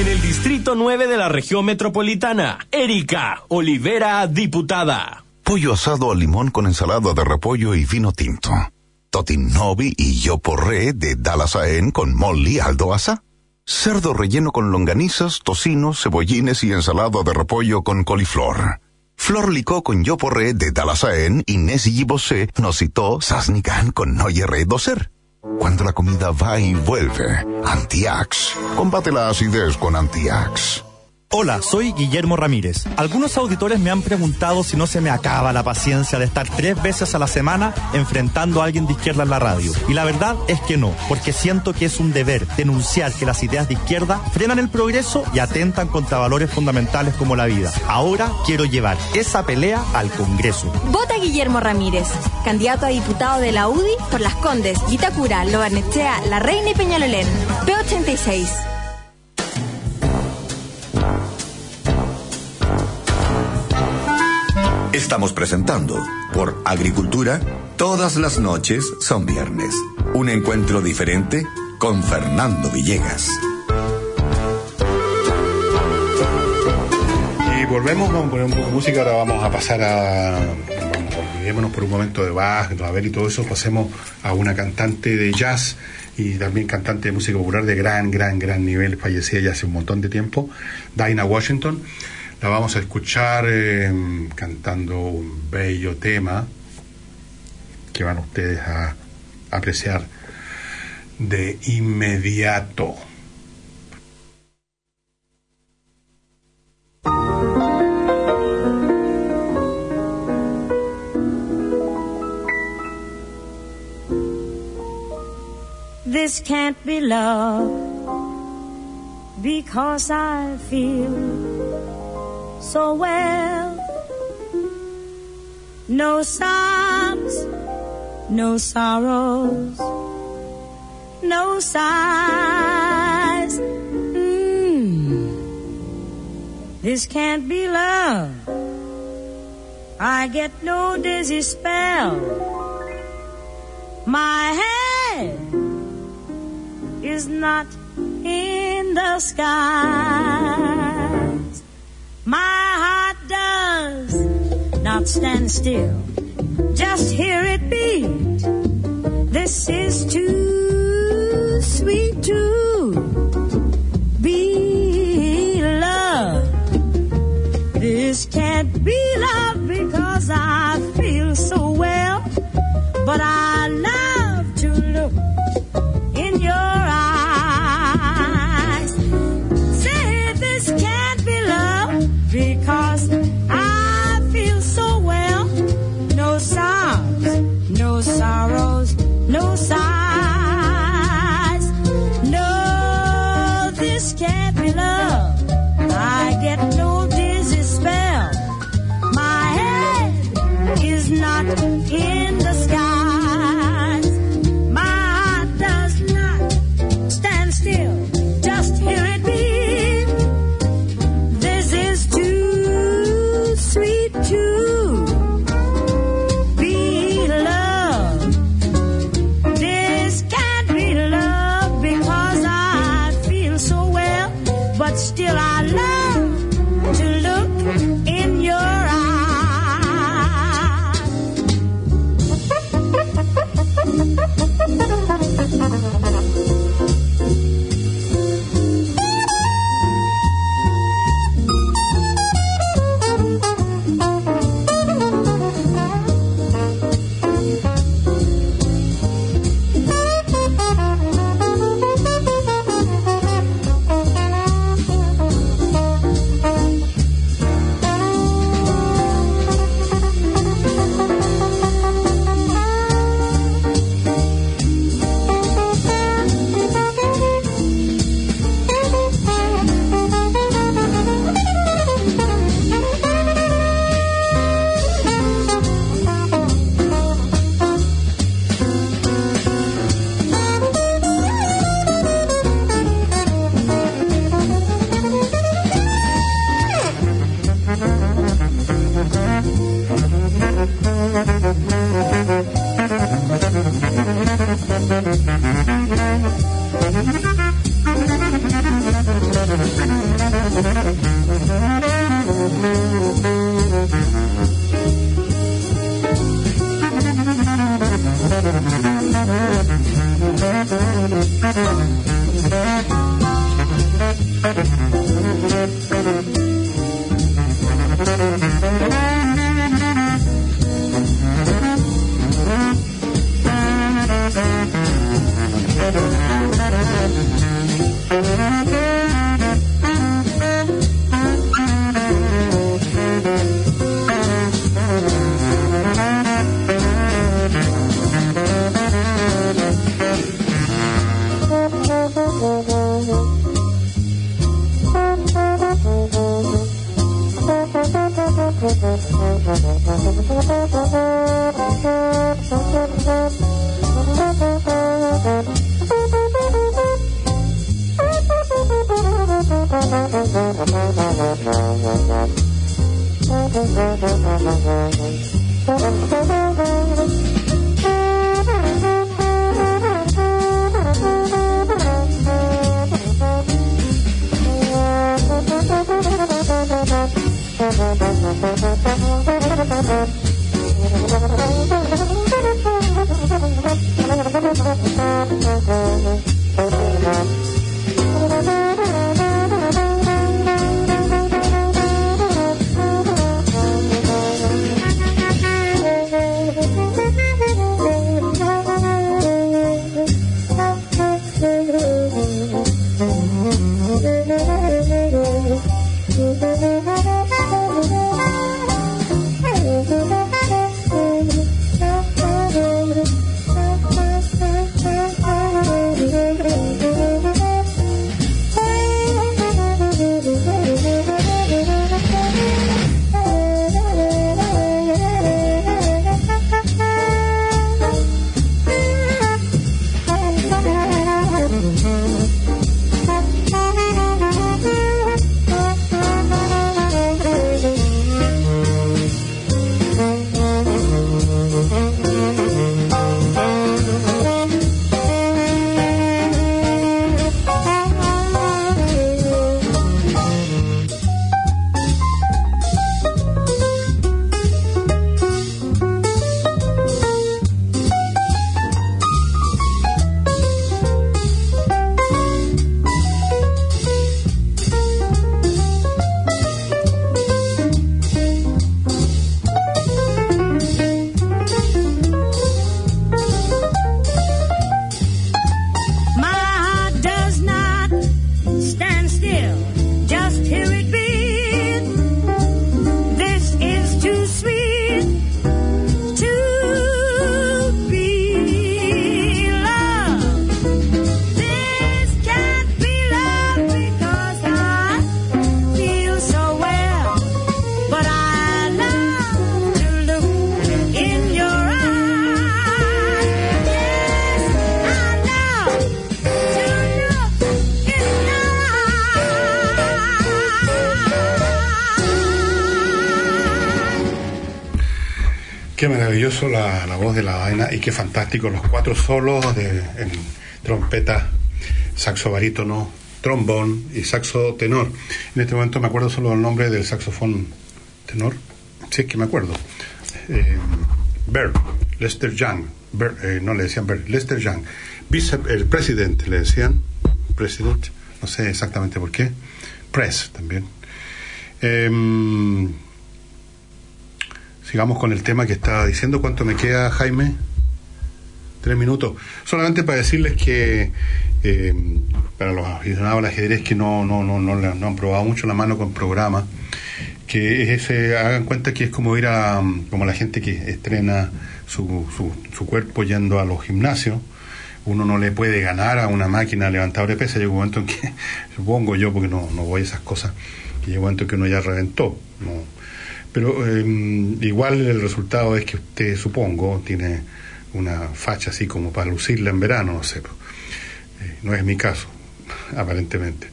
En el Distrito 9 de la región metropolitana, Erika Olivera, diputada. Pollo asado al limón con ensalada de repollo y vino tinto. Totinovi y yo porré de Dallas Aen con Molly Aldoasa. Cerdo relleno con longanizas, tocino, cebollines y ensalada de repollo con coliflor. Flor licó con yo porré de Dallas Aen y Nessie Gibosé nos citó Sasnican con Noyerre Doser. Cuando la comida va y vuelve, Antiax. Combate la acidez con Antiax. Hola, soy Guillermo Ramírez. Algunos auditores me han preguntado si no se me acaba la paciencia de estar tres veces a la semana enfrentando a alguien de izquierda en la radio. Y la verdad es que no, porque siento que es un deber denunciar que las ideas de izquierda frenan el progreso y atentan contra valores fundamentales como la vida. Ahora quiero llevar esa pelea al Congreso. Vota Guillermo Ramírez, candidato a diputado de la UDI por Las Condes, Vitacura, Lobarnechea, La Reina y Peñalolén. P86. Estamos presentando por Agricultura, todas las noches son viernes. Un encuentro diferente con Fernando Villegas. Y volvemos, vamos a poner un poco de música, ahora vamos a pasar a... Vamos olvidémonos por un momento de Bach, Ravel y todo eso, pasemos a una cantante de jazz y también cantante de música popular de gran, gran, gran nivel, fallecida ya hace un montón de tiempo, Dinah Washington. La vamos a escuchar eh, cantando un bello tema que van ustedes a apreciar de inmediato. This can't be love because I feel so well. No sobs, no sorrows, no sighs. Mm. This can't be love. I get no dizzy spell. My head is not in the skies. My heart does not stand still. Just hear it beat. This is too sweet to be love. This can't be love because I feel so well, but I love to look in your eyes. This can't be love. Thank you. La, voz de la vaina y qué fantástico los cuatro solos de en trompeta, saxo barítono, trombón y saxo tenor. En este momento me acuerdo solo el nombre del saxofón tenor. Sí, que me acuerdo. Eh, Lester Young. Bert, eh, no le decían Bert, Lester Young. Vice, el presidente le decían. President, no sé exactamente por qué. Press también. Em, Sigamos con el tema que estaba diciendo. ¿Cuánto me queda, Jaime? Tres minutos. Solamente para decirles que eh, para los aficionados al ajedrez que no, no, no, no, han probado mucho la mano con programa, que ese, hagan cuenta que es como ir a, como la gente que estrena su, su, cuerpo yendo a los gimnasios. Uno no le puede ganar a una máquina levantadora de pesas. Llega un momento en que, supongo yo, porque no, no voy a esas cosas, que llega un momento en que uno ya reventó. Pero eh, igual el resultado es que usted, supongo, tiene una facha así como para lucirla en verano, no sé. Eh, no es mi caso, aparentemente.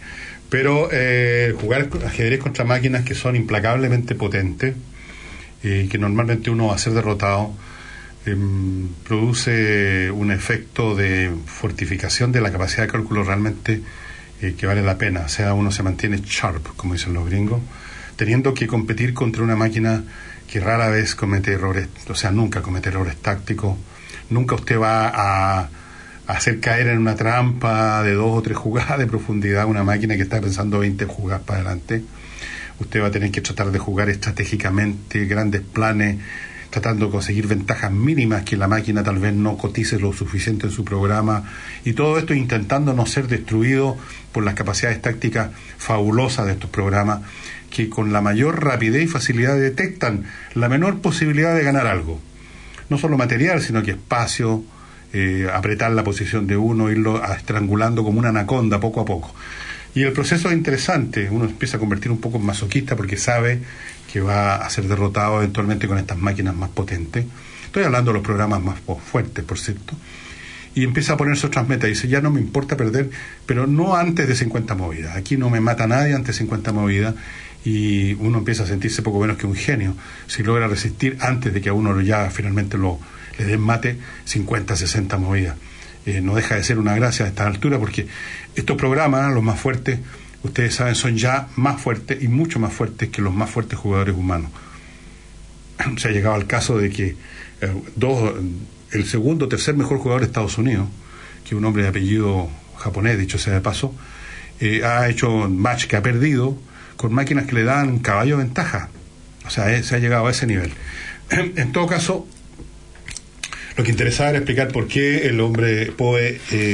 Pero eh, jugar ajedrez contra máquinas que son implacablemente potentes y que normalmente uno va a ser derrotado, em, produce un efecto de fortificación de la capacidad de cálculo realmente eh, que vale la pena. O sea, uno se mantiene sharp, como dicen los gringos, teniendo que competir contra una máquina que rara vez comete errores, o sea, nunca comete errores tácticos, nunca usted va a, hacer caer en una trampa de dos o tres jugadas de profundidad una máquina que está pensando 20 jugadas para adelante. Usted va a tener que tratar de jugar estratégicamente grandes planes, tratando de conseguir ventajas mínimas que la máquina tal vez no cotice lo suficiente en su programa. Y todo esto intentando no ser destruido por las capacidades tácticas fabulosas de estos programas que con la mayor rapidez y facilidad detectan la menor posibilidad de ganar algo. No solo material, sino que espacio, eh, apretar la posición de uno, irlo estrangulando como una anaconda poco a poco. Y el proceso es interesante, uno empieza a convertir un poco en masoquista porque sabe que va a ser derrotado eventualmente con estas máquinas más potentes. Estoy hablando de los programas más fuertes, por cierto. Y empieza a ponerse otras metas. Dice, ya no me importa perder, pero no antes de 50 movidas. Aquí no me mata nadie antes de 50 movidas. Y uno empieza a sentirse poco menos que un genio si logra resistir antes de que a uno ya finalmente lo, le den mate 50, 60 movidas. Eh, no deja de ser una gracia a esta altura porque estos programas, los más fuertes, ustedes saben, son ya más fuertes y mucho más fuertes que los más fuertes jugadores humanos. Se ha llegado al caso de que eh, dos el segundo tercer mejor jugador de Estados Unidos, que un hombre de apellido japonés, dicho sea de paso, eh, ha hecho un match que ha perdido con máquinas que le dan caballo de ventaja. O sea, eh, se ha llegado a ese nivel. En todo caso, lo que interesaba era explicar por qué el hombre Poe eh,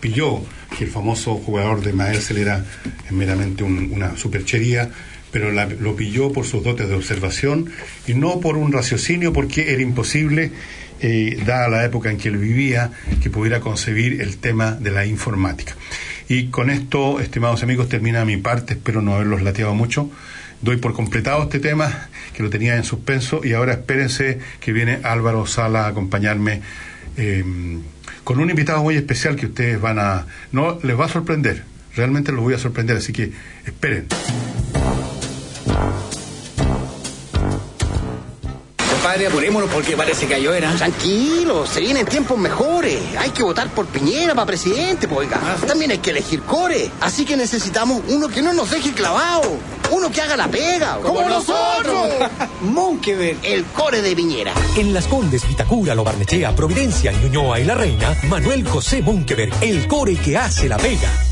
pilló que el famoso jugador de Maelzel era meramente un- una superchería, pero la- lo pilló por sus dotes de observación y no por un raciocinio, porque era imposible, eh, dada la época en que él vivía, que pudiera concebir el tema de la informática. Y con esto, estimados amigos, termina mi parte, espero no haberlos lateado mucho. Doy por completado este tema, que lo tenía en suspenso, y ahora espérense que viene Álvaro Sala a acompañarme eh, con un invitado muy especial que ustedes van a... No, les va a sorprender, realmente los voy a sorprender, así que esperen. Compadre, apurémonos porque parece que yo era. Tranquilo, se vienen tiempos mejores. Hay que votar por Piñera para presidente, pues, oiga. También hay que elegir core. Así que necesitamos uno que no nos deje clavado. Uno que haga la pega. Como nosotros. Monkeberg, el core de Piñera. En Las Condes, Vitacura, Lo Barnechea, Providencia, Ñuñoa y La Reina, Manuel José Munkeberg, el core que hace la pega.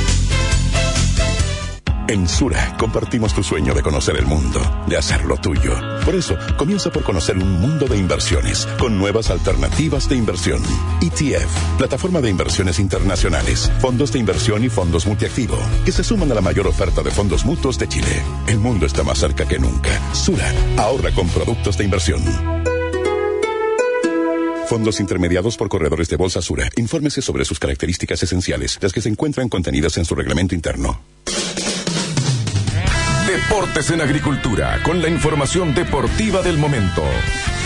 En Sura compartimos tu sueño de conocer el mundo, de hacerlo tuyo. Por eso, comienza por conocer un mundo de inversiones con nuevas alternativas de inversión. ETF, plataforma de inversiones internacionales, fondos de inversión y fondos multiactivo, que se suman a la mayor oferta de fondos mutuos de Chile. El mundo está más cerca que nunca. Sura, ahorra con productos de inversión. Fondos intermediados por corredores de Bolsa Sura. Infórmese sobre sus características esenciales, las que se encuentran contenidas en su reglamento interno. Deportes en Agricultura, con la información deportiva del momento.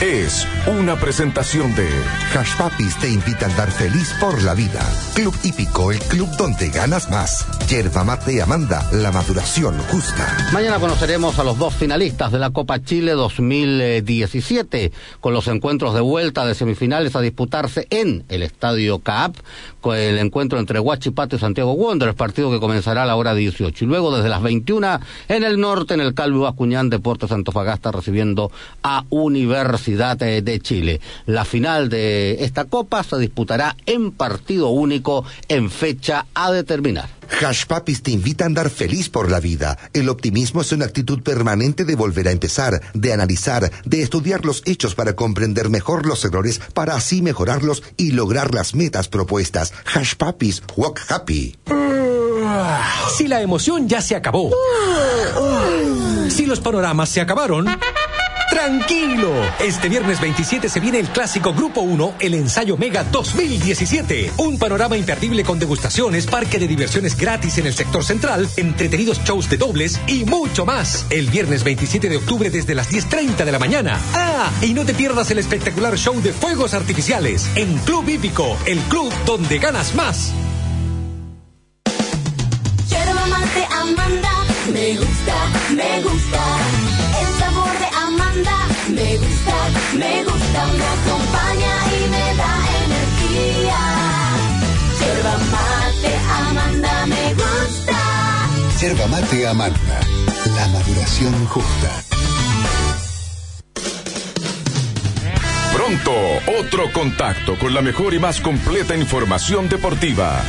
Es una presentación de Hash Papis te invita a andar feliz por la vida. Club Hípico, el club donde ganas más. Yerba mate Amanda, la maduración justa. Mañana conoceremos a los dos finalistas de la Copa Chile 2017, con los encuentros de vuelta de semifinales a disputarse en el Estadio CAP, con el encuentro entre Huachipato y Santiago Wanderers, partido que comenzará a la hora 18. Y luego desde las 21 en el norte, en el Calvo Bascuñán, Deportes Antofagasta, recibiendo a Universidad eh, de Chile. La final de esta Copa se disputará en partido único en fecha a determinar. Hash Papis te invita a andar feliz por la vida. El optimismo es una actitud permanente de volver a empezar, de analizar, de estudiar los hechos para comprender mejor los errores, para así mejorarlos y lograr las metas propuestas. Hash Papis, walk happy. Si la emoción ya se acabó. Si los panoramas se acabaron. Tranquilo, este viernes 27 se viene el clásico Grupo 1, el ensayo Mega 2017. Un panorama imperdible con degustaciones, parque de diversiones gratis en el sector central, entretenidos shows de dobles y mucho más. El viernes 27 de octubre desde las 10.30 de la mañana. Ah, y no te pierdas el espectacular show de fuegos artificiales en Club Hípico, el club donde ganas más. Mate Amanda, me gusta, me gusta. Me gusta, me gusta. Me acompaña y me da energía. Yerba mate Amanda, me gusta. Yerba mate Amanda. La maduración justa. Pronto, otro contacto con la mejor y más completa información deportiva.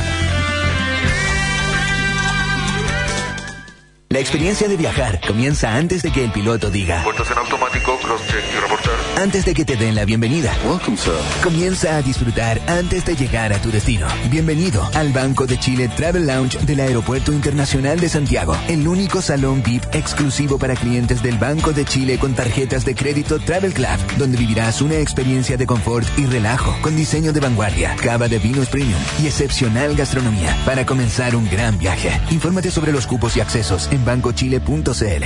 La experiencia de viajar comienza antes de que el piloto diga. Puertas en automático, cross-check y reportar. Antes de que te den la bienvenida. Welcome, sir. Comienza a disfrutar antes de llegar a tu destino. Bienvenido al Banco de Chile Travel Lounge del Aeropuerto Internacional de Santiago. El único salón VIP exclusivo para clientes del Banco de Chile con tarjetas de crédito Travel Club, donde vivirás una experiencia de confort y relajo con diseño de vanguardia, cava de vinos premium y excepcional gastronomía para comenzar un gran viaje. Infórmate sobre los cupos y accesos en bancochile.cl.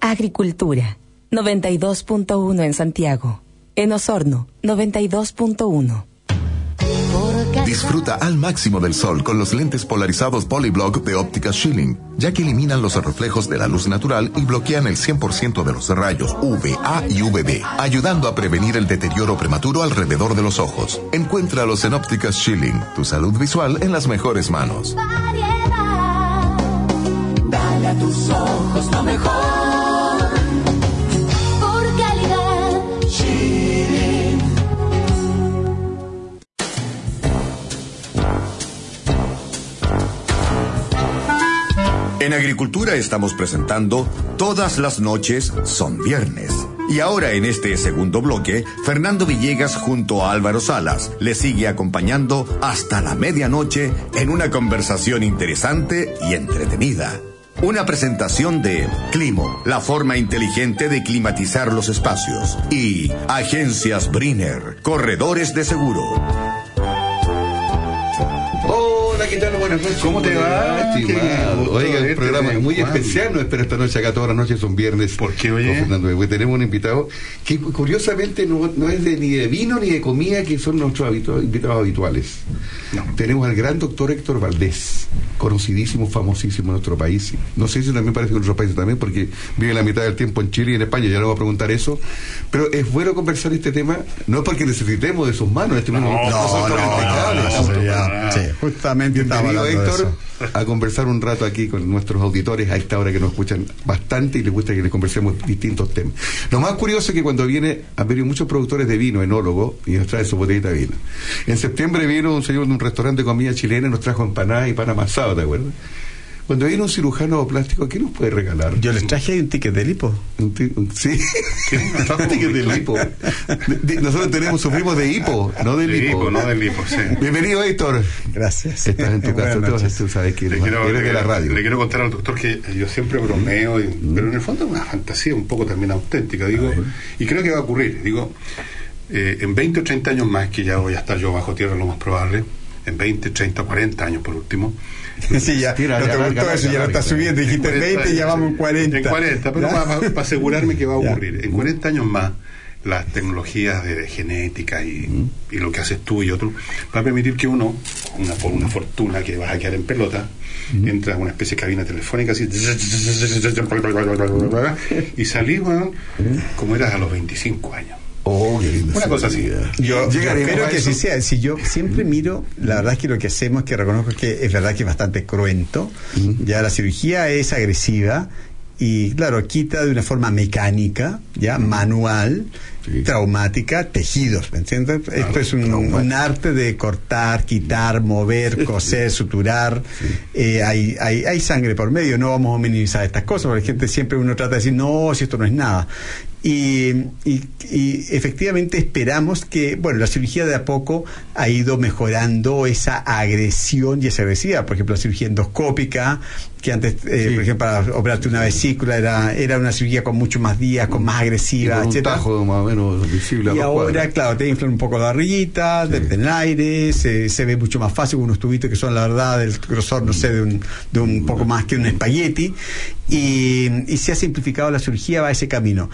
Agricultura 92.1 en Santiago. En Osorno 92.1. Disfruta al máximo del sol con los lentes polarizados Polyblock de óptica Schilling, ya que eliminan los reflejos de la luz natural y bloquean el 100% de los rayos UVA y UVB, ayudando a prevenir el deterioro prematuro alrededor de los ojos. Encuéntralos en ópticas Schilling, tu salud visual en las mejores manos. Tus ojos lo mejor. Por calidad. En Agricultura estamos presentando Todas las noches son viernes. Y ahora en este segundo bloque, Fernando Villegas junto a Álvaro Salas le sigue acompañando hasta la medianoche en una conversación interesante y entretenida. Una presentación de Climo, la forma inteligente de climatizar los espacios. Y Agencias Briner, corredores de seguro. Hola, ¿qué tal? Buenas noches. ¿Cómo te va? Estimado. Oiga, un programa muy especial. Nos espera esta noche acá todas las noches, son viernes. ¿Por qué, oye? tenemos un invitado que curiosamente no, no es de, ni de vino ni de comida, que son nuestros habitu- invitados habituales. Tenemos al gran doctor Héctor Valdés, conocidísimo, famosísimo en nuestro país. No sé si también parece que en otros países también, porque vive la mitad del tiempo en Chile y en España, ya le voy a preguntar eso. Pero es bueno conversar este tema, no porque necesitemos de sus manos, en este No, momento no, son no, no, no, de Héctor a conversar un rato aquí con nuestros auditores a esta hora que nos escuchan bastante y les gusta que les conversemos distintos temas. Lo más curioso es que cuando viene, han venido muchos productores de vino, enólogos, y nos traen su botellita de vino. En septiembre vino un señor de un restaurante de comida chilena y nos trajo empanadas y pan amasado, ¿te acuerdas? Cuando viene un cirujano plástico, ¿qué nos puede regalar? Yo les traje un ticket de lipo. Un un- sí, un ticket de lipo. De- de- Nosotros tenemos, sufrimos de hipo, no de De lipo. no de lipo, sí. Bienvenido, Héctor. Gracias. Estás en tu casa, tú, sabes que Le eres, quiero, eres de la le- radio. le quiero contar al doctor que yo siempre bromeo, y- pero en el fondo es una fantasía un poco también auténtica, digo, y creo que va a ocurrir, digo, eh, en 20 o 30 años más, que ya voy a estar yo bajo tierra lo más probable, en 20, 30, 40 años por último. Sí, ya, Tira, no te larga, gustó larga, eso, ya lo larga, estás larga. subiendo, dijiste En 20 y ya vamos en 40. En 40, pero ¿Ya? para asegurarme que va a ocurrir. En 40 años más, las tecnologías de genética y, y lo que haces tú y otro, va a permitir que uno, una, por una fortuna que vas a quedar en pelota, entra a una especie de cabina telefónica así, y salís, weón, como eras a los 25 años. Oh. Una cosa así. Yo a que sí sea. Si yo siempre miro, la verdad es que lo que hacemos, que reconozco que es verdad que es bastante cruento. Ya la cirugía es agresiva y, claro, quita de una forma mecánica, ya manual, traumática, tejidos. ¿Me entiendes? Esto es un, un arte de cortar, quitar, mover, coser, suturar. Eh, hay, hay, hay sangre por medio. No vamos a minimizar estas cosas, porque la gente siempre uno trata de decir, no, si esto no es nada. Y, y- y efectivamente esperamos que, bueno, la cirugía de a poco ha ido mejorando esa agresión y esa agresividad. Por ejemplo, la cirugía endoscópica, que antes, eh, por ejemplo, para operarte una vesícula era, era una cirugía con mucho más días, con más agresiva, con un tajo más o menos visible Y ahora, cuadras. claro, te inflan un poco la barriguita, te meten el aire, se, se ve mucho más fácil con unos tubitos que son, la verdad, del grosor, no sé, de un, de un poco más que un espagueti. Y, y se ha simplificado la cirugía, va a ese camino.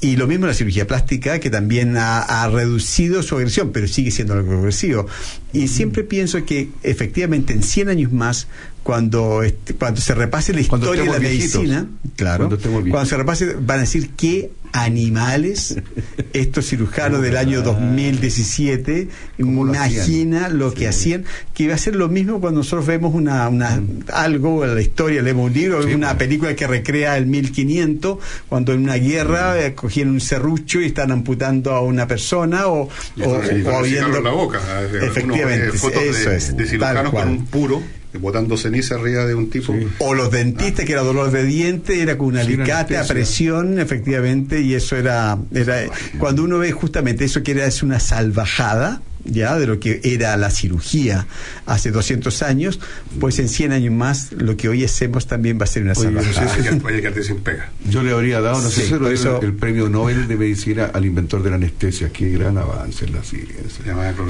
Y lo mismo la cirugía plástica, que también ha, reducido su agresión, pero sigue siendo algo agresivo. Y siempre pienso que efectivamente en 100 años más, cuando, este- cuando se repase la Cuando historia de la viejitos. medicina, claro, Cuando se repase, van a decir qué animales estos cirujanos del año 2017 lo imagina lo que hacían que iba a ser lo mismo cuando nosotros vemos una, una algo en la historia leemos un libro una película que recrea el 1500 cuando en una guerra eh, cogían un serrucho y están amputando a una persona o, Y o, eso, y o para viendo- la boca. efectivamente Uno ve fotos eso de, es de cirujanos con un puro, botando ceniza arriba de un tipo. o los dentistas que era dolor de diente era con un alicate a presión efectivamente y eso era era cuando uno ve justamente eso que era es una salvajada ya de lo que era la cirugía hace 200 años pues en 100 años más lo que hoy hacemos también va a ser una Oye, no sé salvajada. Yo le habría dado, no sé Sí, si lo por dieron eso- el premio Nobel de Medicina al inventor de la anestesia. Qué gran avance en la ciencia.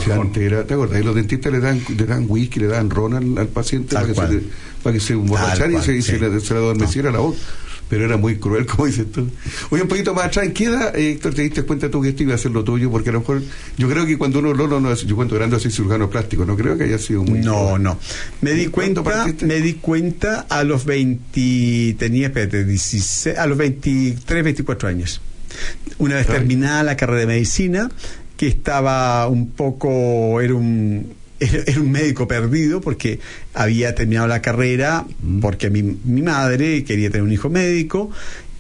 Si antes era- ¿Te acuerdas? Y los dentistas le dan, le dan whisky, le dan ron al, al paciente para que, se, para que se emborrachara y cual, se, y se le, se le adormeciera la voz. Pero era muy cruel, como dices tú. Oye, un poquito más atrás, ¿en qué edad, eh, Héctor, te diste cuenta tú que esto iba a ser lo tuyo? Porque a lo mejor, yo creo que cuando uno, no, no, no, yo cuento grande así cirujano plástico, no creo que haya sido muy... No, no. Me di ¿Cuándo cuenta, partiste? me di cuenta a los 20, tenía, espérate, 16, a los 23, 24 años. Una vez terminada la carrera de medicina, que estaba un poco, era un, era un médico perdido porque había terminado la carrera, porque mi, mi madre quería tener un hijo médico.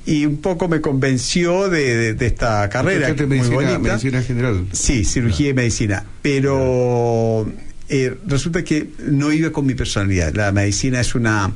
Y un poco me convenció de, de- de esta carrera. Muy medicina, bonita. medicina general. Sí, cirugía y medicina. Pero eh, resulta que no iba con mi personalidad. La medicina es una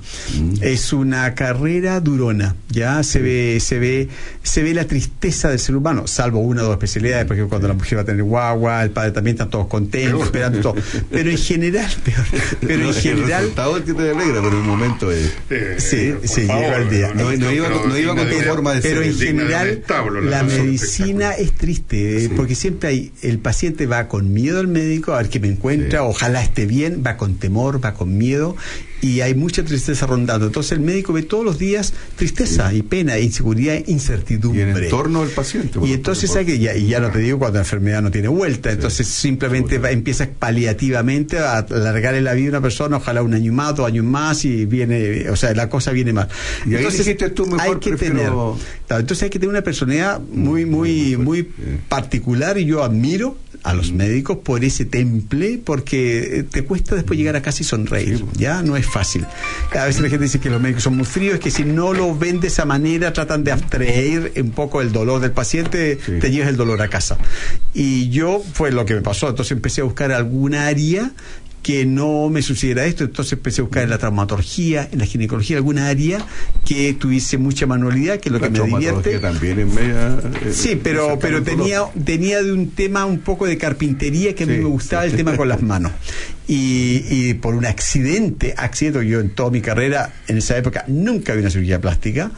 es una carrera durona. Ya se ve se ve se ve la tristeza del ser humano, salvo una o dos especialidades, porque cuando la mujer va a tener guagua, el padre también están todos contentos, esperando todo. Pero en general, peor. Pero No, en el general resultado es que te alegra, pero el momento es... Sí, sí, llegó el día. No, no iba, con- no iba con tu forma de pero ser. en general la medicina es triste eh, porque siempre hay el paciente va con miedo al médico a ver qué me encuentra ojalá esté bien va con temor va con miedo y hay mucha tristeza rondando. Entonces el médico ve todos los días tristeza y pena inseguridad incertidumbre. Y en torno al paciente. y entonces hay que ya, y ya no te digo cuando la enfermedad no tiene vuelta entonces simplemente va- empiezas paliativamente a alargarle la vida a una persona ojalá un año más dos años más y viene o sea la cosa viene más. Y ahí dijiste tú, mejor hay que prefiero- tener entonces hay que tener una personalidad muy, muy, muy particular y yo admiro a los médicos por ese temple porque eh, te cuesta después llegar a casa y sonreír, ya no es fácil. Cada vez la gente dice que los médicos son muy fríos, es que si no lo ven de esa manera tratan de abstraer un poco el dolor del paciente, te llevas el dolor a casa. Y yo fue lo que me pasó, entonces empecé a buscar algún área que no me sucediera esto, entonces empecé a buscar en la traumatología, en la ginecología, alguna área que tuviese mucha manualidad, que es lo La que me divierte. también es media... eh, Sí, pero, pero tenía, tenía de un tema un poco de carpintería que a mí me gustaba el tema con las manos. Y, y por un accidente, accidente, yo en toda mi carrera, en esa época, nunca vi una cirugía plástica.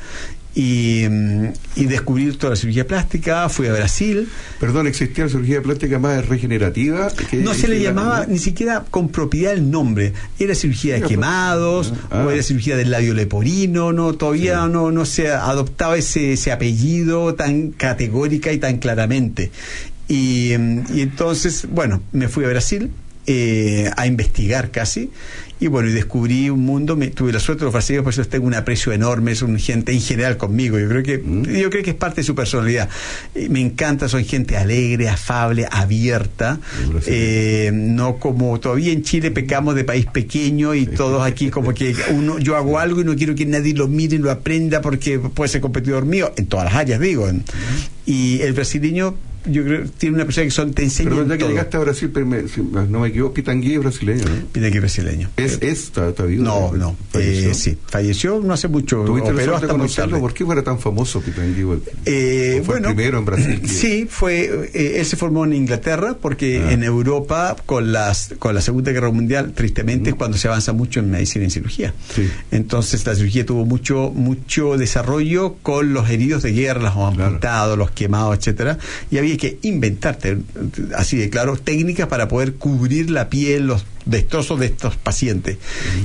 Y, mm, y descubrí toda la cirugía plástica, fui a Brasil. Perdón, ¿existía la cirugía plástica más regenerativa? que- No se le la- llamaba ni siquiera con propiedad el nombre. Era cirugía de quemados, ah. o era cirugía del labio leporino, no, todavía no, no se adoptaba ese, ese apellido tan categórica y tan claramente. Y, mm, y entonces, bueno, me fui a Brasil eh, a investigar casi. Y bueno, y descubrí un mundo, me, tuve la suerte de los brasileños, por eso tengo un aprecio enorme, son gente en general conmigo, yo creo que, yo creo que es parte de su personalidad. Eh, me encanta, son gente alegre, afable, abierta, eh, no como todavía en Chile pecamos de país pequeño y todos aquí como que uno, yo hago algo y no quiero que nadie lo mire y lo aprenda porque puede ser competidor mío, en todas las áreas digo. en- y el brasileño yo creo, tiene una persona que son, te enseñan Pero ya que llegaste a Brasil, pero me- si no me equivoco, Pitangui es brasileño, ¿no? Pitangui brasileño. ¿Es, es está, está vivo? No, no. ¿Falleció? Eh, sí, falleció no hace mucho. ¿Tuviste la suerte de conocerlo? ¿Por qué fuera tan famoso Pitangui? Eh, ¿O fue bueno, el primero en Brasil. Sí, fue eh, él se formó en Inglaterra porque Ah. en Europa con las con la Segunda Guerra Mundial tristemente es cuando se avanza mucho en medicina y en cirugía. Entonces la cirugía tuvo mucho mucho desarrollo con los heridos de guerra, los amputados, los quemados, etcétera, y había que inventarte así de claro técnicas para poder cubrir la piel, los destrozos de estos pacientes.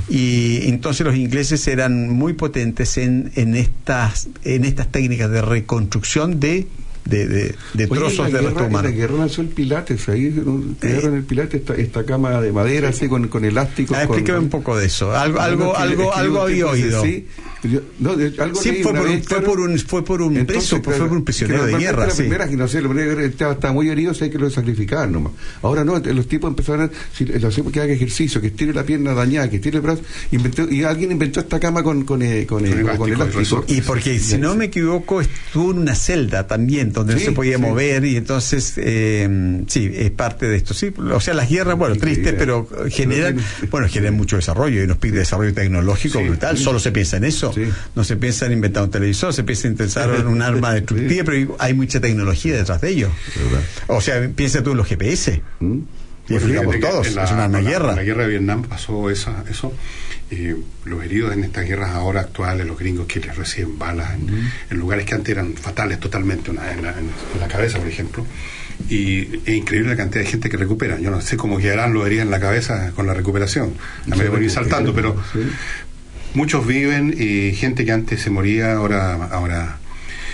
Y entonces los ingleses eran muy potentes en, en estas en estas técnicas de reconstrucción de de, de, de trozos de resto guerra, en humano. la guerra nació el Pilates, ahí crearon el Pilates, esta, esta cama de madera así con, con elásticos. Ah, con- un poco de eso. Algo, algo, algo, algo yo- había yo- oído. Sí, yo- no, de- algo Sí, fue por, un, vez, fue por un, fue por un Entonces, preso, fue por un prisionero de guerra, la sí. primera, que no sé, la primera guerra estaba, estaba muy herido, o sea, hay que lo sacrificar nomás. Ahora no, los tipos empezaron a, si lo hacemos que haga ejercicio, que estire la pierna dañada, que estire el brazo, inventó, y alguien inventó esta cama con, con, eh, con, eh, con elástico. Y porque, si no me equivoco, estuvo en una celda también, donde no se podía sí. mover, y entonces, eh, sí, es parte de esto. Sí, o sea, las guerras, bueno, tristes, pero generan, bueno, generan mucho desarrollo, y nos pide desarrollo tecnológico brutal, solo se piensa en eso. No se piensa en inventar un televisor, se piensa en pensar en un arma destructiva, pero hay mucha tecnología detrás de ello. O sea, piensa tú en los GPS. Y Que todos, en la- es un arma de en la- guerra. En la guerra de Vietnam pasó eso. eso eh, los heridos en estas guerras ahora actuales, los gringos que les reciben balas en, en lugares que antes eran fatales totalmente, una- en, la, en- la cabeza, por ejemplo. Y es increíble la cantidad de gente que recupera. Yo no sé cómo quedarán los heridos en la cabeza con la recuperación. A mí me voy saltando, pero muchos viven y gente que antes se moría ahora ahora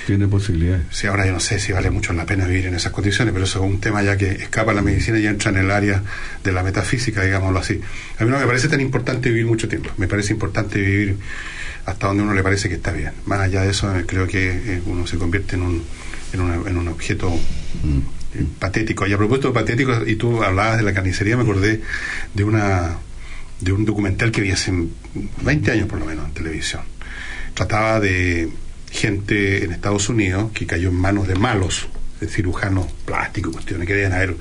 tiene posibilidades. Sí, ahora yo no sé si vale mucho la pena vivir en esas condiciones, pero eso es un tema ya que escapa a la medicina y entra en el área de la metafísica, digámoslo así. A mí no me parece tan importante vivir mucho tiempo, me parece importante vivir hasta donde uno le parece que está bien. Más allá de eso, creo que eh, uno se convierte en un, en una- en un objeto eh, patético. Y a propósito de patético, y tú hablabas de la carnicería, me acordé de una de un documental que vi hace 20 años por lo menos en televisión. Trataba de gente en Estados Unidos que cayó en manos de malos, de cirujanos plásticos, cuestiones que deben haber.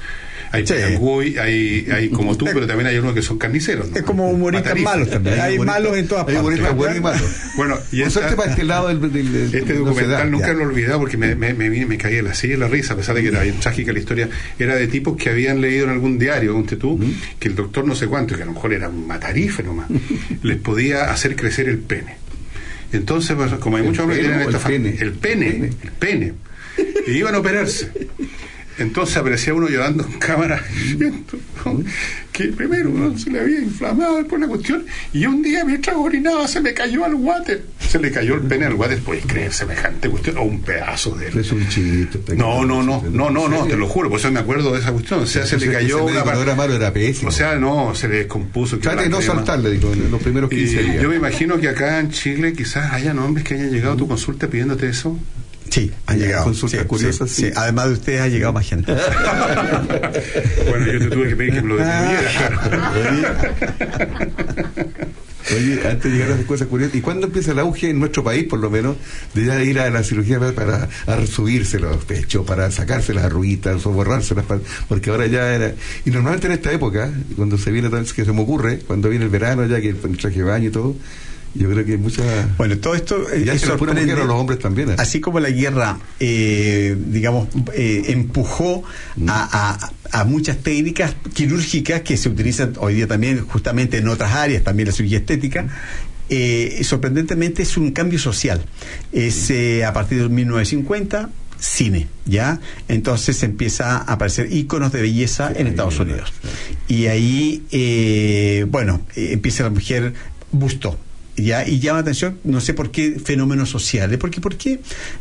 Hay Sí. Peganguy, hay, hay como tú, pero también hay unos que son carniceros. ¿no? Es como humoristas malos también. Hay malos en todas Hay humoristas partes. buenos y malos. Bueno, y esta- suerte para este lado del, del- del- este documental nunca Ya. lo he olvidado porque me, me, me, me caí de la silla la risa, a pesar de que era bien trágica la historia. Era de tipos que habían leído en algún diario, un tú, que el doctor no sé cuánto, que a lo mejor era un matarife nomás, les podía hacer crecer el pene. Entonces, como hay ¿El muchos hombres que tienen el esta fa- pene? el pene, el pene, y iban a operarse. Entonces aparecía uno llorando en cámara que primero ¿no? se le había inflamado después la cuestión y un día mientras orinaba se me cayó al water. Se le cayó el pene al water, puedes creer semejante cuestión, o un pedazo de Es un chiste. No, no, no, no, no, no, ¿En te lo juro, por eso me acuerdo de esa cuestión. O sea, se le cayó una parte- era malo, era pésimo. O sea, no, se le descompuso. Trate de no saltarle, digo, en los primeros 15 Y días. yo me imagino que acá en Chile quizás hayan hombres que hayan llegado a tu consulta pidiéndote eso. Sí, han llegado. Consultas Sí, curiosas, sí. Además de ustedes, ha llegado más gente. Bueno, yo te tuve que pedir que me lo Oye, antes de llegar a las cosas curiosas, ¿y cuándo empieza el auge en nuestro país, por lo menos, de ya ir a la cirugía para, para a resubirse los pechos, para sacarse las arruguitas o borrárselas? para- porque ahora ya era. Y normalmente en esta época, cuando se viene, que se me ocurre, cuando viene el verano, ya que el traje de baño y todo, yo creo que hay mucha. Bueno, todo esto eh, ya es se los hombres también. ¿eh? Así como la guerra, eh, digamos, eh, empujó a, a- a muchas técnicas quirúrgicas que se utilizan hoy día también justamente en otras áreas, también la cirugía estética, eh, sorprendentemente es un cambio social. Es a partir de 1950 cine, ¿ya? Entonces empieza a aparecer íconos de belleza en Estados Unidos. Y ahí, eh, bueno, empieza la mujer busto, ¿ya? Y llama la atención, no sé por qué, fenómenos sociales. Porque, ¿por qué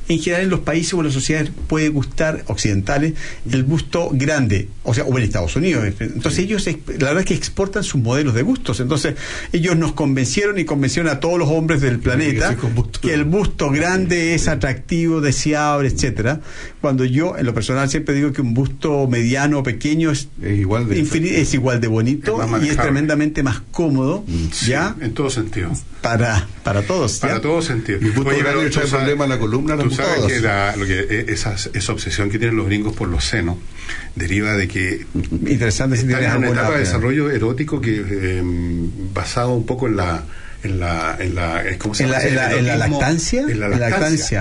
en general en los países o en las sociedades puede gustar, occidentales, el busto grande? O sea, o en Estados Unidos. Entonces ellos, ex- la verdad es que exportan sus modelos de bustos. Entonces ellos nos convencieron y convencieron a todos los hombres del planeta que el busto grande es atractivo, deseable, etcétera. Cuando yo, en lo personal, siempre digo que un busto mediano o pequeño es, igual de, es igual de bonito Es y es tremendamente más cómodo, ¿ya? En todo sentido. Para, para todos. Para ¿ya? todos sentir. Mi punto Oye, grande pero trae tú sabes- problema en la columna, Tú sabes todos. que, la- lo que eh, esa, esa obsesión que tienen los gringos por los senos deriva de que Interesante si están tienes en una etapa de desarrollo erótico que eh, basado un poco en la en la en la eh, ¿cómo se ¿En llama? la- en la- en la lactancia? en la lactancia,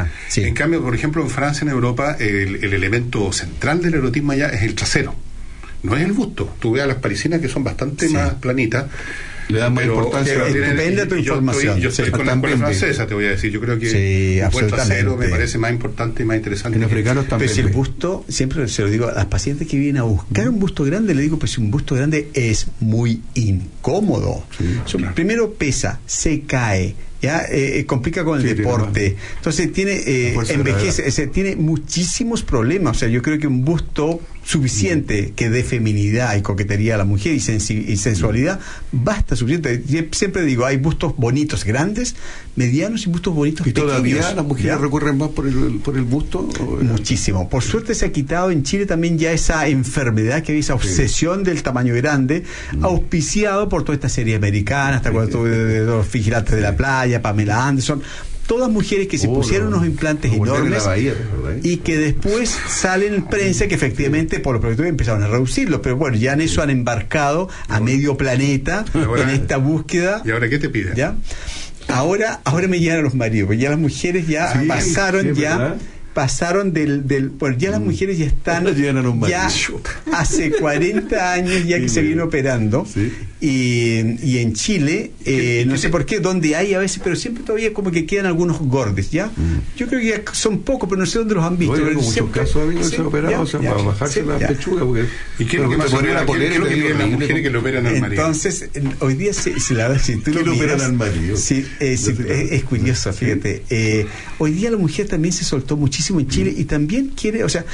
lactancia, sí. en cambio por ejemplo en Francia en Europa el, el elemento central del erotismo allá es el trasero no es el busto tú veas las parisinas que son bastante más planitas Le dan más pero- importancia pero a- tienen- Depende de tu yo información. Estoy, yo estoy Sí, con la escuela francesa, te voy a decir. Yo creo que Sí, buen absolutamente. trasero me parece más importante y más interesante. En que- africanos Pero también. si el busto, siempre se lo digo a las pacientes que vienen a buscar un busto grande, le digo, pues si un busto grande es muy incómodo. So, Primero pesa, se cae, ya eh, eh, complica con el Sí, tiene deporte. Entonces tiene eh, envejece, o sea, tiene muchísimos problemas. O sea, yo creo que un busto suficiente que dé feminidad y coquetería a la mujer y, sensi- y sensualidad basta suficiente. Yo Siempre digo, hay bustos bonitos grandes, medianos y bustos bonitos ¿Y todavía las mujeres ¿ya? recurren más por el, por el busto? ¿O- Muchísimo. Por suerte se ha quitado en Chile también ya esa enfermedad que había, esa obsesión del tamaño grande, Mm. auspiciado por toda esta serie americana, hasta cuando de, de los vigilantes de la playa, Pamela Anderson, todas mujeres que se Oh, pusieron unos implantes enormes y que después salen en prensa que efectivamente por los proyectos empezaron a reducirlos, pero bueno, ya en eso han embarcado a medio planeta Ahora- en esta búsqueda. ¿Y ahora qué te piden? ¿Ya? Ahora, ahora me llegan los maridos, porque ya las mujeres ya Sí, pasaron sí, ya verdad. pasaron del, del bueno, ya las mujeres ya están a ya hace 40 años ya que se viene operando Sí. Y, y en Chile eh, no sé por qué donde hay a veces pero siempre todavía como que quedan algunos gordes ya yo creo que ya son pocos pero no sé dónde los han visto Oye, muchos casos amigos sí, se han operado, ya, o sea, ya, para bajarse sí, la ya. pechuga. Porque, ¿Y qué es lo que lo y que las mujeres que le operan al marido? Entonces, en- hoy día, si, si la verdad, si tú lo ¿Qué le operan al marido? sí, eh, sí, es, es curioso, fíjate. Eh, hoy día la mujer también se soltó muchísimo en Chile y también quiere, o sea,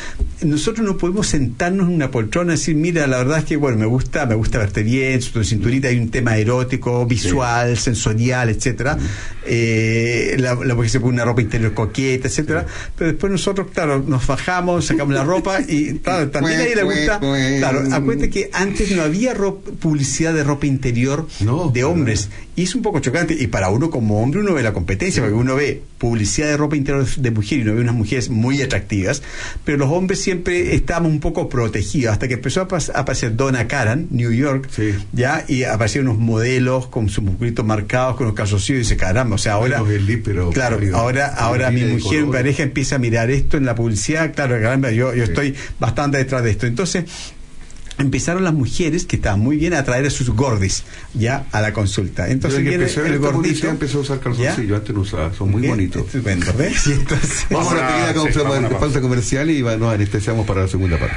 nosotros no podemos sentarnos en una poltrona y decir, mira, la verdad es que, bueno, me gusta, me gusta verte bien, tu cinturita, hay un tema erótico, visual, sensorial, etcétera. Eh, la, la mujer se pone una ropa interior coqueta, etcétera. Pero después nosotros, claro, nos bajamos, sacamos la ropa y claro, también a ella le gusta. Claro, acuérdate que antes no había ro- publicidad de ropa interior No, de hombres. Y es un poco chocante. Y para uno como hombre uno ve la competencia, porque uno ve publicidad de ropa interior de mujer y uno ve unas mujeres muy atractivas. Pero los hombres siempre estábamos un poco protegidos. Hasta que empezó a, pas- a aparecer Donna Karan, New York, Sí. ya, y aparecieron unos modelos con sus musculitos marcados, con los calzoncillos, y dice, caramba, o sea, ahora. Pero Claro, pálidos. ahora, ahora mi mujer, mi pareja empieza a mirar esto en la publicidad, claro, caramba, yo, yo estoy bastante detrás de esto. Entonces, empezaron las mujeres, que estaban muy bien, a traer a sus gordis ya a la consulta. Entonces que ver el gordito. publicidad, empezó a usar ¿ya? calzoncillos, antes no usaba, son muy Bien, bonitos. Estupendo, ¿ves? Y entonces- Vamos a Ahora, pequeña sí, pausa, comercial y nos anestesiamos para la segunda parte.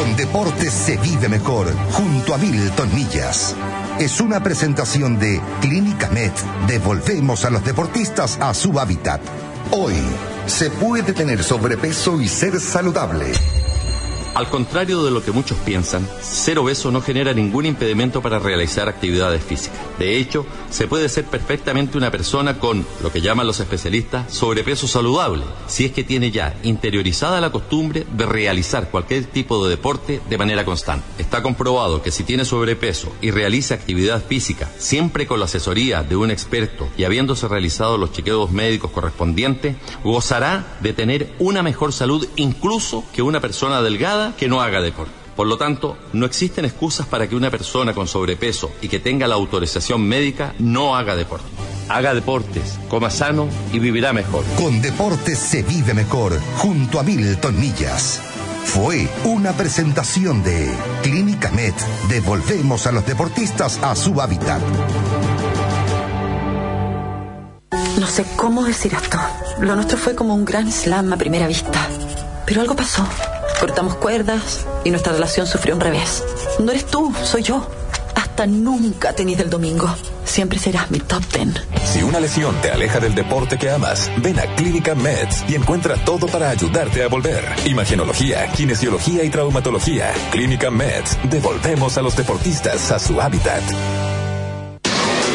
Con deportes se vive mejor, junto a Milton Millas. Es una presentación de Clínica Med. Devolvemos a los deportistas a su hábitat. Hoy, se puede tener sobrepeso y ser saludable. Al contrario de lo que muchos piensan, ser obeso no genera ningún impedimento para realizar actividades físicas. De hecho, se puede ser perfectamente una persona con, lo que llaman los especialistas, sobrepeso saludable, si es que tiene ya interiorizada la costumbre de realizar cualquier tipo de deporte de manera constante. Está comprobado que si tiene sobrepeso y realiza actividad física, siempre con la asesoría de un experto y habiéndose realizado los chequeos médicos correspondientes, gozará de tener una mejor salud incluso que una persona delgada que no haga deporte. Por lo tanto, no existen excusas para que una persona con sobrepeso y que tenga la autorización médica no haga deporte. Haga deportes, coma sano y vivirá mejor. Con deportes se vive mejor, junto a Milton Millas. Fue una presentación de Clínica Med. Devolvemos a los deportistas a su hábitat. No sé cómo decir esto. Lo nuestro fue como un gran slam a primera vista. Pero algo pasó. Cortamos cuerdas y nuestra relación sufrió un revés. No eres tú, soy yo. Hasta nunca tenis del domingo. Siempre serás mi top ten. Si una lesión te aleja del deporte que amas, ven a Clínica Meds y encuentra todo para ayudarte a volver. Imagenología, kinesiología y traumatología. Clínica Meds. Devolvemos a los deportistas a su hábitat.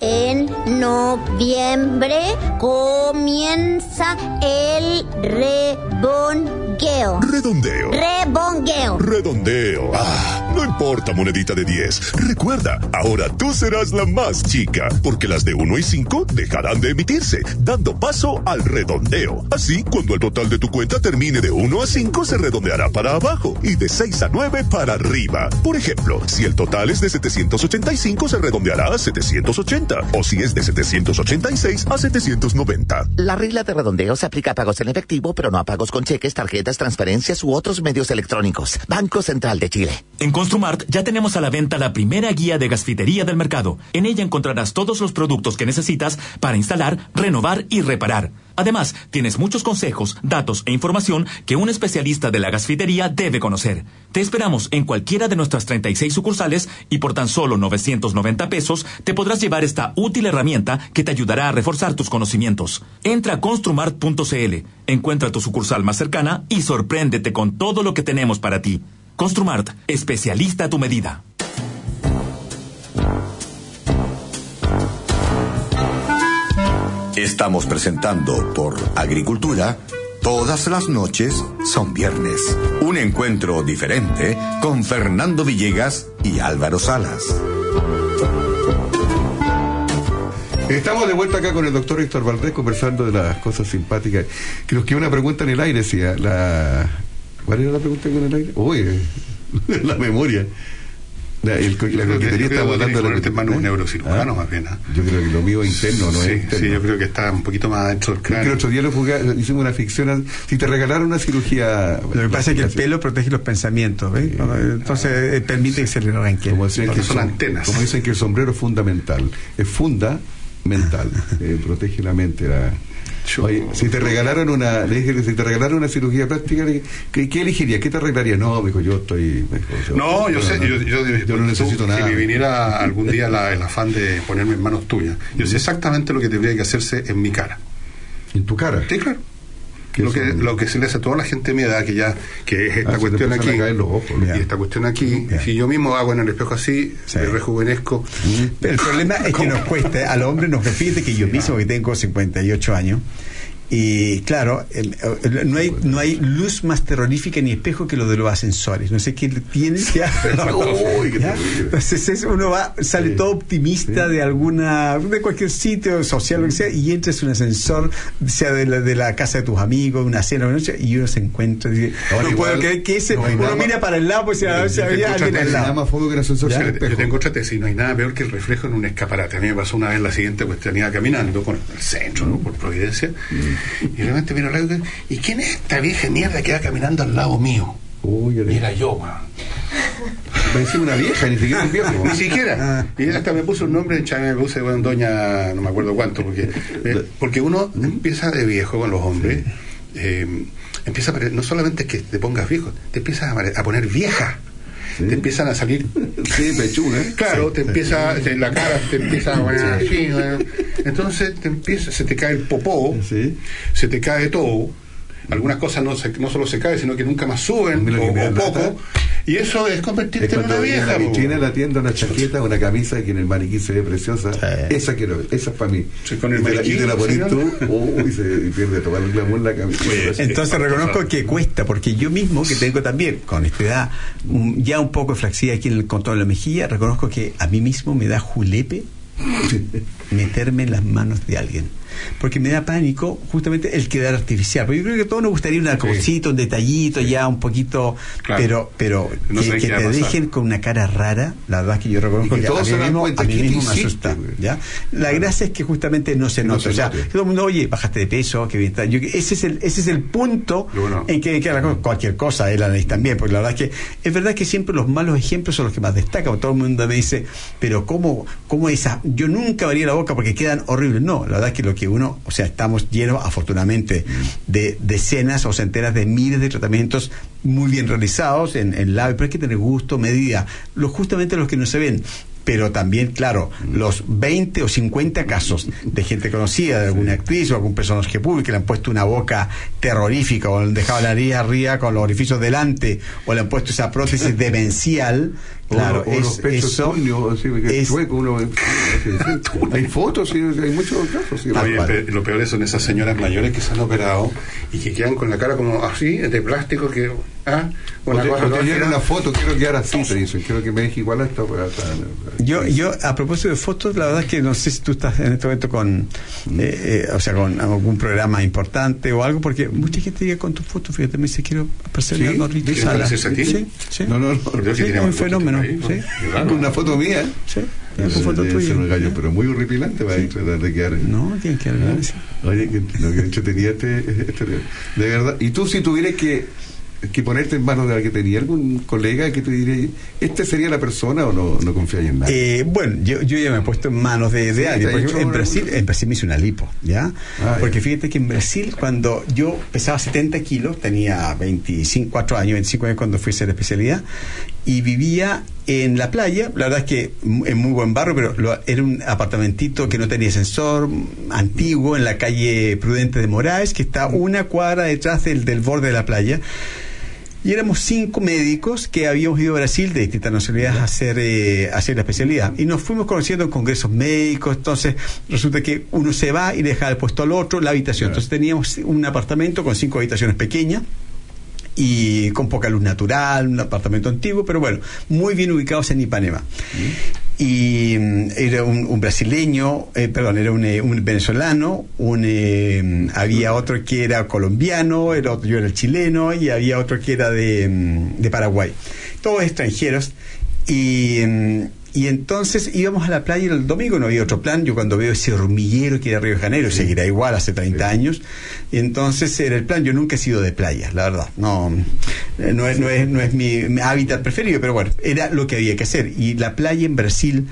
En noviembre comienza el rebongueo. Redondeo. Rebongueo. Redondeo. Ah, no importa, monedita de 10. Recuerda, ahora tú serás la más chica, porque las de 1 y 5 dejarán de emitirse, dando paso al redondeo. Así, cuando el total de tu cuenta termine de 1 a 5, se redondeará para abajo y de 6 a 9 para arriba. Por ejemplo, si el total es de 785, se redondeará a 780. O si es de 786 a 790. La regla de redondeo se aplica a pagos en efectivo, pero no a pagos con cheques, tarjetas, transferencias u otros medios electrónicos. Banco Central de Chile. En Construmart ya tenemos a la venta la primera guía de gasfitería del mercado. En ella encontrarás todos los productos que necesitas para instalar, renovar y reparar. Además, tienes muchos consejos, datos e información que un especialista de la gasfitería debe conocer. Te esperamos en cualquiera de nuestras 36 sucursales y por tan solo 990 pesos te podrás llevar esta útil herramienta que te ayudará a reforzar tus conocimientos. Entra a construmart.cl, encuentra tu sucursal más cercana y sorpréndete con todo lo que tenemos para ti. Construmart, especialista a tu medida. Estamos presentando por Agricultura. Todas las noches son viernes. Un encuentro diferente con Fernando Villegas y Álvaro Salas. Estamos de vuelta acá con el doctor Héctor Valdés conversando de las cosas simpáticas. Creo que una pregunta en el aire la... ¿cuál era la pregunta en el aire? Uy, la memoria. La, el, la creo que- coquetería creo que que hablando de en manos ¿eh? neurocirujano Ah, más bien. ¿ah? Yo creo que lo mío es interno, no sí, es externo. sí, yo creo que está un poquito más adentro del Es que el cráneo. otro día lo jugué- hicimos una ficción. Si te regalaron una cirugía. Lo que pasa es que el pelo protege los pensamientos, ¿ves? Entonces eh, permite que se le arranquen. Como dicen, que Son son- antenas. como dicen que el sombrero es fundamental. Es funda mental. eh, protege la mente. la- Oye, si te regalaron una, le dije, si te regalaron una cirugía plástica, ¿qué, qué elegirías? ¿Qué te arreglaría? No, me dijo, yo estoy. No, yo sé, yo, yo, yo no necesito tú, nada. Si me viniera algún día la- el afán de ponerme en manos tuyas, yo sé exactamente lo que tendría que hacerse en mi cara. ¿En tu cara? Sí, claro. Lo que, lo que se le hace a toda la gente de mi edad, que ya, que es esta Ah, cuestión aquí, ojos, y esta cuestión aquí, si yo mismo hago en el espejo así, me rejuvenezco. Pero el problema es que nos cuesta, al hombre nos fíjate que yo mismo que tengo 58 años, y claro, no hay no hay luz más terrorífica ni espejo que lo de los ascensores. No sé qué tiene. ya. Uy. Entonces es- uno va, sale todo optimista de alguna, de cualquier sitio social, lo que sea, y entras en un ascensor, sea de la, de la casa de tus amigos, una cena, una noche, y uno se encuentra y dice, Ahora no igual, puedo creer que ese, no uno nada mira para el lado, pues Yo había alguien al lado. Nada más fuego que el ascensor Ya. Yo tengo otra tesis, no hay nada peor que el reflejo en un escaparate. A mí me pasó una vez la siguiente cuestión, iba caminando por el centro, ¿no? por Providencia, y de repente miro al lado y digo, ¿y quién es esta vieja mierda que va caminando al lado mío? Uy, Y era yo, weón. Parecía una vieja, ni siquiera un viejo. Ni siquiera. Y hasta me puso un nombre, me puse bueno, doña, no me acuerdo cuánto, porque, eh, porque uno empieza de viejo con los hombres, eh, empieza a no solamente es que te pongas viejo, te empiezas a poner vieja. Te empiezan a salir. Sí, pechuna. Claro, te empieza, te- la cara te empieza a poner así. Entonces te empieza, se te cae el popó, se te cae todo. Algunas cosas no, se- no solo se caen, sino que nunca más suben, o, o poco. Y eso es convertirte Es en una vieja. la vitrina de la tienda una chaqueta, una camisa que en el maniquí se ve preciosa. Esa quiero, esa es para mí. con el y, te la, maniquí, y te la pones tú, uy, se y pierde todo el glamour la camisa. Entonces reconozco que cuesta, porque yo mismo, que tengo también, con esta edad, un- ya un poco de flacidez aquí en el control de la mejilla, reconozco que a mí mismo me da julepe meterme en las manos de alguien. Porque me da pánico justamente el quedar artificial. Porque yo creo que a todos nos gustaría una cosita, un detallito ya un poquito, Claro. pero pero No que, que a te pasar. dejen con una cara rara, la verdad es que yo reconozco que a todos mí se dan mismo, a mí ¿qué te mismo me asusta. ¿ya? La gracia es que justamente no se Que no nota. se o sea, que todo el mundo, oye, bajaste de peso, que bien está. Yo- ese, es el, ese es el punto en que, que la cualquier cosa, él análisis también, porque la verdad es que es verdad que siempre los malos ejemplos son los que más destacan. Todo el mundo me dice, pero ¿cómo, cómo esa? Yo nunca abría la boca porque quedan horribles. No, la verdad es que lo que uno, o sea, estamos llenos, afortunadamente, de decenas o centenas de miles de tratamientos muy bien realizados en, en lab, pero hay que tener gusto, medida, lo, justamente los que no se ven. Pero también, claro, los 20 o 50 casos de gente conocida, de alguna actriz o algún personaje público que le han puesto una boca terrorífica o le han dejado la nariz arriba con los orificios delante o le han puesto esa prótesis demencial, claro, o, o los es, pechos eso así, que es- chueco, uno- hay fotos, sí, hay muchos casos. sí, Oye, tal cual. pe- lo peor son esas señoras mayores que se han operado y que quedan con la cara como así, de plástico, que. Ah, O una cosa te una foto, quiero quedar así, te dicen, quiero que me deje igual a esta. a esta- Yo, yo, a propósito de fotos, la verdad es que no sé si tú estás en este momento con, eh, eh, o sea, con algún programa importante o algo, porque mucha gente llega con tus fotos, fíjate, me dice, quiero aparecer ¿Sí? en Aldo Rito ¿Quieres Sala. Sí, sí. No, no, no. Sí, es un fenómeno. Ahí, sí. Una foto mía. Sí, foto tuya. un gallo, pero muy horripilante para tratar de quedar. No, tiene que haber. sí. Oye, que, lo que entretenía este, este- De verdad. Y tú, si tuvieras que, que ponerte en manos de alguien, ¿tenía algún colega que te diría, ¿este sería la persona o no, no confías en nadie? Eh, bueno, yo, yo ya me he puesto en manos de, de Sí, alguien. Por ejemplo, en Brasil, en Brasil me hice una lipo, ¿ya? Ah, Porque ya. fíjate que en Brasil, cuando yo pesaba 70 kilos, tenía 25, 4 años, 25 años cuando fui a hacer especialidad, y vivía en la playa, la verdad es que en muy buen barrio, pero lo- era un apartamentito que no tenía ascensor, antiguo, en la calle Prudente de Moraes, que está una cuadra detrás del, del borde de la playa. Y éramos cinco médicos que habíamos ido a Brasil de distintas nacionalidades a hacer, eh, a hacer la especialidad. Y nos fuimos conociendo en congresos médicos. Entonces, resulta que uno se va y deja el puesto al otro la habitación. Entonces, teníamos un apartamento con cinco habitaciones pequeñas y con poca luz natural, un apartamento antiguo, pero bueno, muy bien ubicados en Ipanema. Y mm, era un, un brasileño, eh, perdón, era un, eh, un venezolano, un, eh, había otro que era colombiano, el otro, yo era el chileno y había otro que era de, mm, de Paraguay. Todos extranjeros. Y, mm, y entonces íbamos a la playa el domingo, no había otro plan. Yo cuando veo ese hormiguero que era Río de Janeiro, seguirá igual hace 30 años. Y entonces era el plan. Yo nunca he sido de playa, la verdad. No, eh, no, es, no, es, no es mi hábitat preferido, pero bueno, era lo que había que hacer. Y la playa en Brasil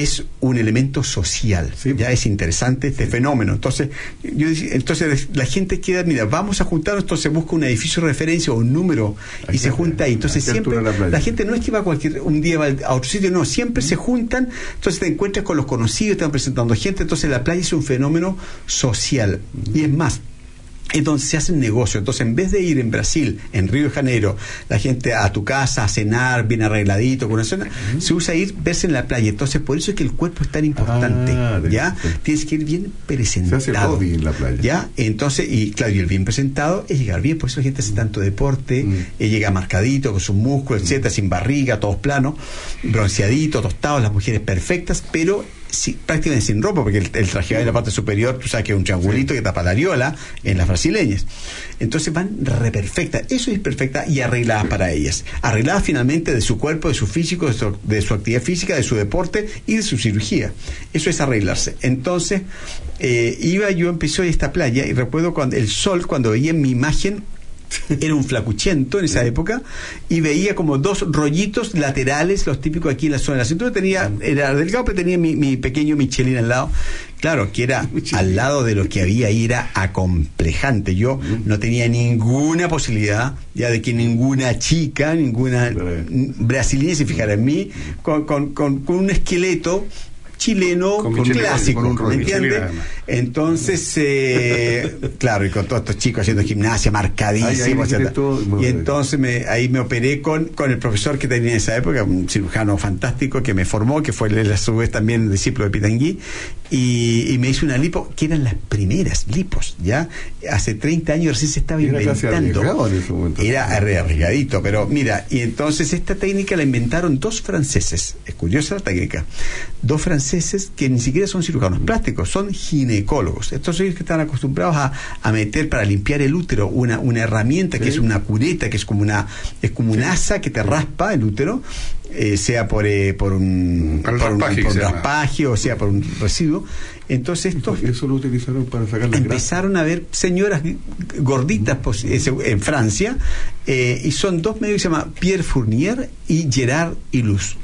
es un elemento social. Ya es interesante este fenómeno. Entonces, yo entonces la gente queda, mira, vamos a juntarnos, entonces busca un edificio de referencia o un número y se junta ahí. Entonces ¿A qué siempre la gente no es que va a cualquier un día va a otro sitio, no, siempre se juntan, entonces te encuentras con los conocidos, te van presentando gente, entonces la playa es un fenómeno social. Y es más, es donde se hace un negocio. Entonces, en vez de ir en Brasil, en Río de Janeiro, la gente a tu casa a cenar, bien arregladito, con una cena, se usa ir, verse en la playa. Entonces, por eso es que el cuerpo es tan importante. Ah, ¿Ya? Tienes que ir bien presentado. Se hace hobby en la playa. ¿Ya? Entonces, y claro, y el bien presentado es llegar bien. Por eso la gente hace tanto deporte, Mm. eh, llega marcadito, con sus músculos, etcétera, sin barriga, todos planos, bronceaditos, tostados, las mujeres perfectas, pero prácticamente sin ropa, porque el, el traje va en la parte superior, tú sabes que es un triangulito que tapa la areola en las brasileñas. Entonces van re perfectas, eso es perfecta y arregladas para ellas. Arregladas finalmente de su cuerpo, de su físico, de su, de su actividad física, de su deporte y de su cirugía. Eso es arreglarse. Entonces, eh, iba yo, empezó a esta playa y recuerdo cuando el sol, cuando veía mi imagen, era un flacuchento en esa época y veía como dos rollitos laterales, los típicos aquí en la zona de la cintura. Tenía, era delgado, pero tenía mi, mi pequeño Michelin al lado. Claro, que era al lado de lo que había ahí, era acomplejante. Yo no tenía ninguna posibilidad ya de que ninguna chica, ninguna brasileña se fijara en mí con, con, con, con un esqueleto chileno Con clásico, con un rollo. ¿me entiendes? Entonces, eh, claro, y con todos estos chicos haciendo gimnasia, marcadísimos, y entonces me, ahí me operé con, con el profesor que tenía en esa época, un cirujano fantástico que me formó, que fue a su vez también discípulo de Pitangui, y, y me hizo una lipo, que eran las primeras lipos, ¿ya? Hace 30 años recién se estaba Era inventando. arriesgado en ese momento. Era arriesgadito, pero mira, y entonces esta técnica la inventaron dos franceses. Es curiosa la técnica. Dos franceses que ni siquiera son cirujanos plásticos, son ginecólogos. Estos son ellos que están acostumbrados a, a meter para limpiar el útero una, una herramienta que Sí. es una cureta, que es como una es como un asa que te raspa el útero, eh, sea por, eh, por un, por un- por o sea por un residuo. Entonces estos Eso lo utilizaron para sacar la grasa. empezaron a ver señoras gorditas pos- eh, en Francia eh, y son dos medios que se llaman Pierre Fournier y Gerard Ilus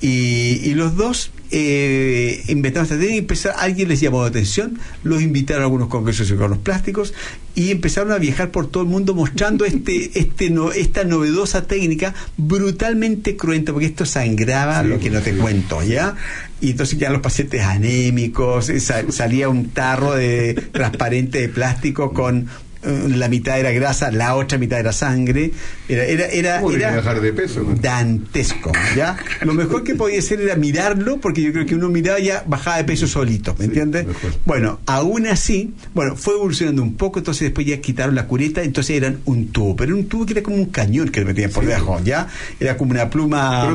y, y los dos eh, inventaron esta técnica y empezaron, alguien les llamó la atención, los invitaron a algunos congresos de cirujanos plásticos y empezaron a viajar por todo el mundo mostrando este, este no, esta novedosa técnica brutalmente cruenta, porque esto sangraba lo que no te cuento, ¿ya? Y entonces ya los pacientes anémicos, eh, sa- salía un tarro de transparente de plástico con la mitad era grasa, la otra mitad era sangre. Era, era, era, ¿Cómo era quería bajar de peso? no? dantesco, ¿ya? Lo mejor que podía hacer era mirarlo, porque yo creo que uno miraba ya bajaba de peso solito, ¿me entiendes? Bueno, aún así, bueno, fue evolucionando un poco, entonces después ya quitaron la cureta, entonces eran un tubo, pero un tubo que era como un cañón que le metían por debajo, ¿ya? Era como una pluma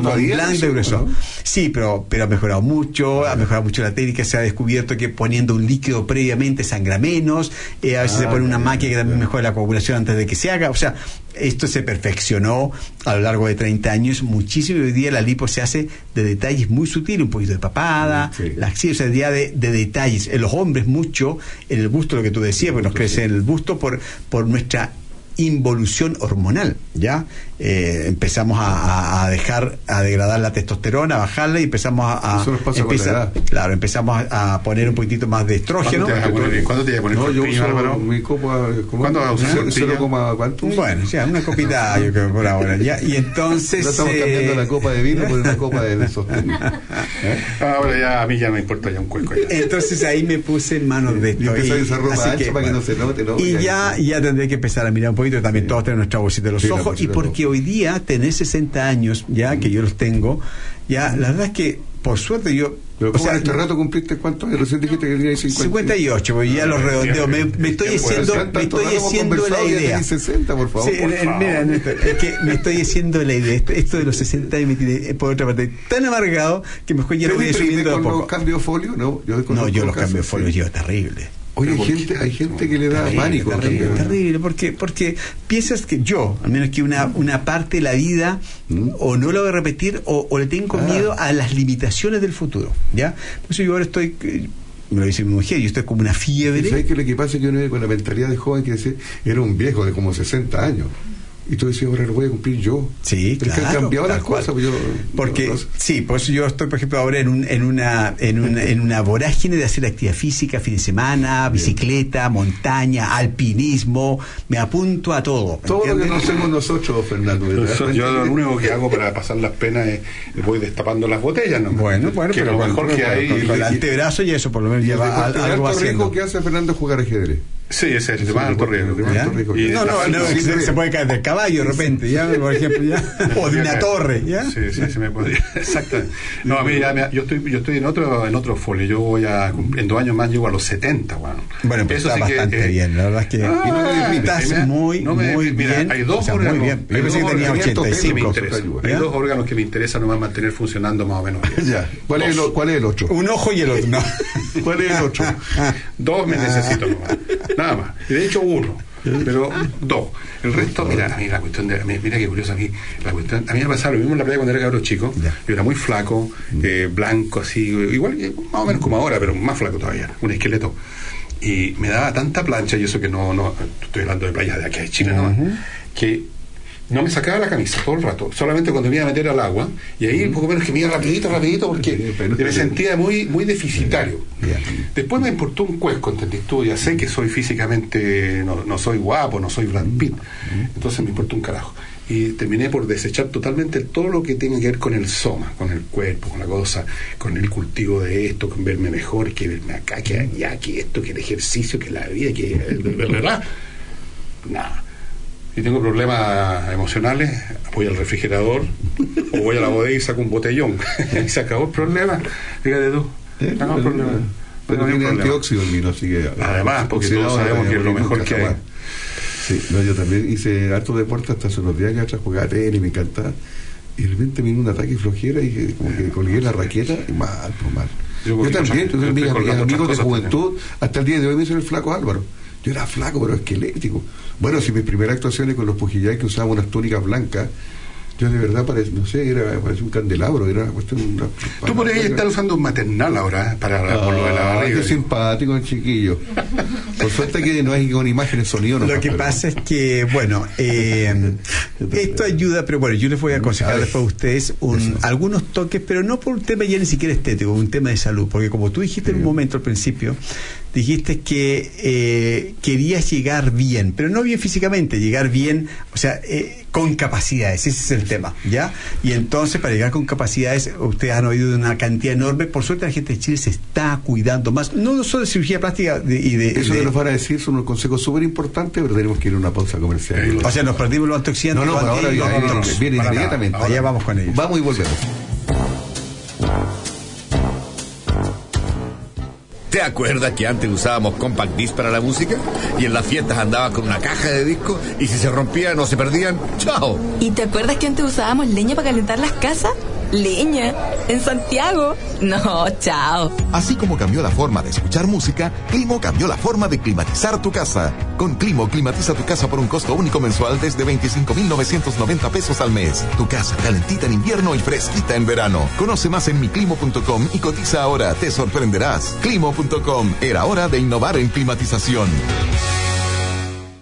eso, de grueso. ¿no? Sí, pero, pero ha mejorado mucho, ha mejorado mucho la técnica, se ha descubierto que poniendo un líquido previamente sangra menos, eh, a veces Ah, se pone una máquina que también mejora la coagulación antes de que se haga, o sea, esto se perfeccionó a lo largo de 30 años muchísimo hoy día la lipo se hace de detalles muy sutiles, un poquito de papada, la axila, o sea, de, de detalles. En los hombres mucho, en el busto, lo que tú decías, porque nos crece en el busto por, por nuestra involución hormonal, ¿ya? Eh, empezamos a, a- dejar, a degradar la testosterona, a bajarla y empezamos a... a- Eso nos pasa con la edad. Claro, empezamos a, a poner un poquitito más de estrógeno. ¿Cuándo te vas a poner, ¿cuándo te vas a poner No, yo uso Álvaro? mi copa. ¿Cuándo vas a usar cuánto? Bueno, ya, una copita yo creo por ahora. Ya, y entonces... No estamos eh, cambiando la copa de vino por una copa de sostén. Ahora ya a mí ya me importa ya un cuenco. ya. Entonces ahí me puse en manos de esto. Y empezó a usar ropa ancha para que no se note, ¿no? Y Ya- ya, ya tendré que empezar a mirar un poquito. También todos tenemos nuestra bolsita de los Sí, ojos. Y porque hoy día, tener 60 años, ya que yo los tengo, ya la verdad es que, por suerte, yo. O ¿cómo sea, este rato cumpliste cuántos años? Recién dijiste que tenías 50. 58, porque ya los redondeo. Me, me estoy Pues, haciendo, me estoy haciendo la idea. tenés 60, por favor. Sí, por eh, favor. mira, Néstor, es que me estoy haciendo la idea. Esto, esto de los 60 años me tiene, eh, por otra parte, tan amargado que mejor ya lo ¿Pero voy subiendo a poco. los cambios folio? No, yo, No, yo los cambios folio sí. llevo terrible. Oye, hay gente, hay gente que le da Terrible, pánico. terrible, también. terrible, porque, porque piensas que yo, al menos que una, una parte de la vida, o no la voy a repetir, o, o le tengo Ah. miedo a las limitaciones del futuro. ¿ya? Por eso yo ahora estoy, me lo dice mi mujer, yo estoy como una fiebre. ¿Sabes que lo que pasa es que uno con la mentalidad de joven que era un viejo de como 60 años? Y tú decías, ahora lo voy a cumplir yo. Sí, Pero es que han claro, cambiado las cual. cosas. pues yo- Porque, sí, por eso yo estoy, por ejemplo, ahora en, un, en, una, en, una, en una vorágine de hacer actividad física, fin de semana, bicicleta, montaña, alpinismo, me apunto a todo. ¿me todo lo que entiendes? no hacemos nosotros, Fernando. ¿verdad? Yo, lo único que hago para pasar las penas es voy destapando las botellas, ¿no? Bueno, bueno, que pero lo mejor que hay. con el antebrazo y eso por lo menos lleva algo haciendo. que hace Fernando es jugar ajedrez. Sí, ese es el de más alto riesgo. de más ¿Ya? alto riesgo. Y No, no, no, se, puede caer del caballo de repente, ¿ya? Por ejemplo, ¿ya? O de una torre, ¿ya? Sí, sí, se me podría. Exacto. No, a mí ya me- yo estoy, yo estoy en otro, en otro folio. Yo voy a cumplir- en dos años más llego a los 70, bueno. Bueno, pero está bastante bien, la verdad es que Ah, y no me muy, no me- muy mira, bien. Hay dos o sea, muy órganos. bien. Yo hay pensé dos que tenía órganos que me 85. interesan. Hay dos órganos que me interesan nomás mantener funcionando más o menos bien. Ya. ¿Cuál, es ¿Cuál es el otro? Un ojo y el otro, no. ¿Cuál es el otro? Dos me necesito nomás. Nada más. Y de hecho uno. Pero dos. El resto, mira, a mí la cuestión de. Mira qué curioso a mí. La cuestión, a mí me pasaba lo mismo en la playa cuando era cabro chico. Yo era muy flaco, eh, blanco, así, igual, que más o menos como ahora, pero más flaco todavía. Un esqueleto. Y me daba tanta plancha, y eso que no, no estoy hablando de playas de aquí de Chile nomás, que no me sacaba la camisa todo el rato, solamente cuando me iba a meter al agua, y ahí un poco menos que me iba rapidito, rapidito, porque me sentía muy, muy deficitario. Después me importó un cuesco, ¿entendiste tú? Ya sé que soy físicamente, no, no soy guapo, no soy Brad Pitt, entonces me importó un carajo. Y terminé por desechar totalmente todo lo que tiene que ver con el soma, con el cuerpo, con la cosa, con el cultivo de esto, con verme mejor, que verme acá, que allá, que esto, que el ejercicio, que la vida, que... ¿Verdad? Nada. Si tengo problemas emocionales, voy al refrigerador o voy a la bodega y saco un botellón. y se acabó el problema. Fíjate tú. Se acabó el problema. Pero No tiene antióxido el vino, así que. Además, porque todos sabemos no que es lo mejor que hay. jamás. Sí, no, yo también hice harto deporte hasta hace unos días que atrás jugaba tenis, me encantaba. Y de repente vino un ataque flojera y como que colgué la raqueta y mal, pues mal. Yo también, yo- colgando amigos de juventud, hasta el día de hoy me dicen el flaco Álvaro. Yo era flaco, pero esquelético. Bueno, si mis primeras actuaciones con los pujillay que usaban unas túnicas blancas, yo de verdad parecía, no sé, era parecía un candelabro, era una cuestión. Una, Tú por ahí estás usando un maternal ahora ¿eh? para la- por lo de la Ah, barriga. qué simpático el chiquillo. Por suerte que no hay con imágenes, sonido. Lo nomás, que pero- pasa es que, bueno, eh, esto ayuda, pero bueno, yo les voy a aconsejar después a ustedes un- algunos toques, pero no por un tema ya ni siquiera estético, un tema de salud, porque como tú dijiste en un momento al principio, dijiste que eh, querías llegar bien, pero no bien físicamente, llegar bien, o sea, eh, con capacidades, ese es el tema, ¿ya? Y entonces, para llegar con capacidades, ustedes han oído de una cantidad enorme, por suerte la gente de Chile se está cuidando más, no solo de cirugía plástica de- y de... Eso de- que nos van a decir son unos consejos súper importantes, pero tenemos que ir a una pausa comercial. o sea, nos perdimos los antioxidantes. No, no, ahora viene, viene- viene inmediatamente. Allá vamos con ellos. Vamos y volvemos. ¿Te acuerdas que antes usábamos compact disc para la música? Y en las fiestas andaba con una caja de discos y si se rompían o se perdían, ¡chao! ¿Y te acuerdas que antes usábamos leña para calentar las casas? ¿Leña? ¿En Santiago? No, chao. Así como cambió la forma de escuchar música, Climo cambió la forma de climatizar tu casa. Con Climo climatiza tu casa por un costo único mensual desde 25.990 pesos al mes. Tu casa calentita en invierno y fresquita en verano. Conoce más en miclimo.com y cotiza ahora, te sorprenderás. Climo.com, era hora de innovar en climatización.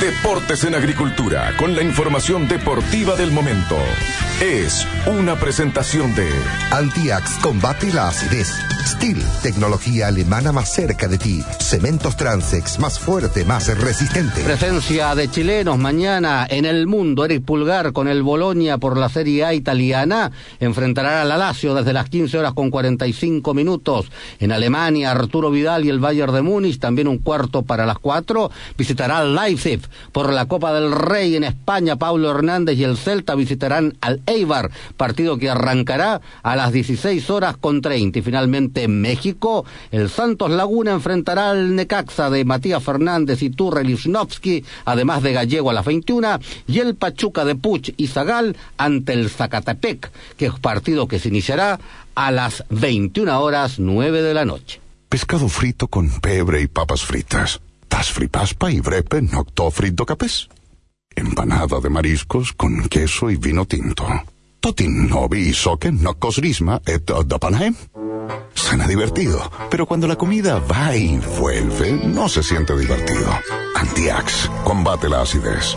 Deportes en Agricultura, con la información deportiva del momento. Es una presentación de Antiax combate la acidez. Steel, tecnología alemana más cerca de ti. Cementos Transex, más fuerte, más resistente. Presencia de chilenos mañana en el mundo. Eric Pulgar con el Bolonia por la Serie A italiana enfrentará al Lazio desde las 15 horas con 45 minutos. En Alemania, Arturo Vidal y el Bayern de Múnich, también un cuarto para las 4, visitará al Leipzig. Por la Copa del Rey en España, Pablo Hernández y el Celta visitarán al Eibar, partido que arrancará a las 16 horas con 30. Y finalmente en México, el Santos Laguna enfrentará al Necaxa de Matías Fernández y Turre Lichnowsky, además de Gallego a las 21, y el Pachuca de Puch y Zagal ante el Zacatepec, que es partido que se iniciará a las 21 horas 9 de la noche. Pescado frito con pebre y papas fritas. Tas fripaspa y brepe nocto frito capes. Empanada de mariscos con queso y vino tinto. Totin novi soque nocos risma et dapanaem. Suena divertido, pero cuando la comida va y vuelve, no se siente divertido. Antiax, combate la acidez.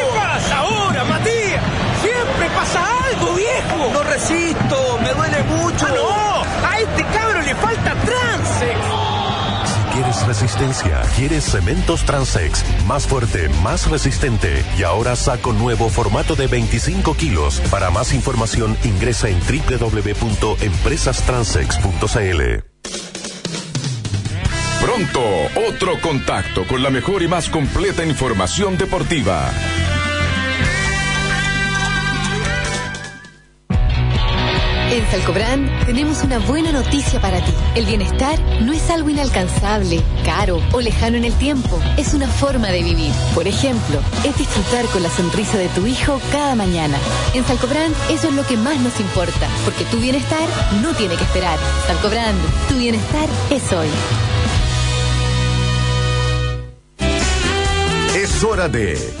Resistencia? ¿Quieres cementos Transex? Más fuerte, más resistente. Y ahora saco nuevo formato de 25 kilos. Para más información ingresa en www.empresastransex.cl. Pronto, otro contacto con la mejor y más completa información deportiva. En Salcobrand tenemos una buena noticia para ti. El bienestar no es algo inalcanzable, caro o lejano en el tiempo. Es una forma de vivir. Por ejemplo, es disfrutar con la sonrisa de tu hijo cada mañana. En Salcobrand eso es lo que más nos importa, porque tu bienestar no tiene que esperar. Salcobrand, tu bienestar es hoy. Es hora de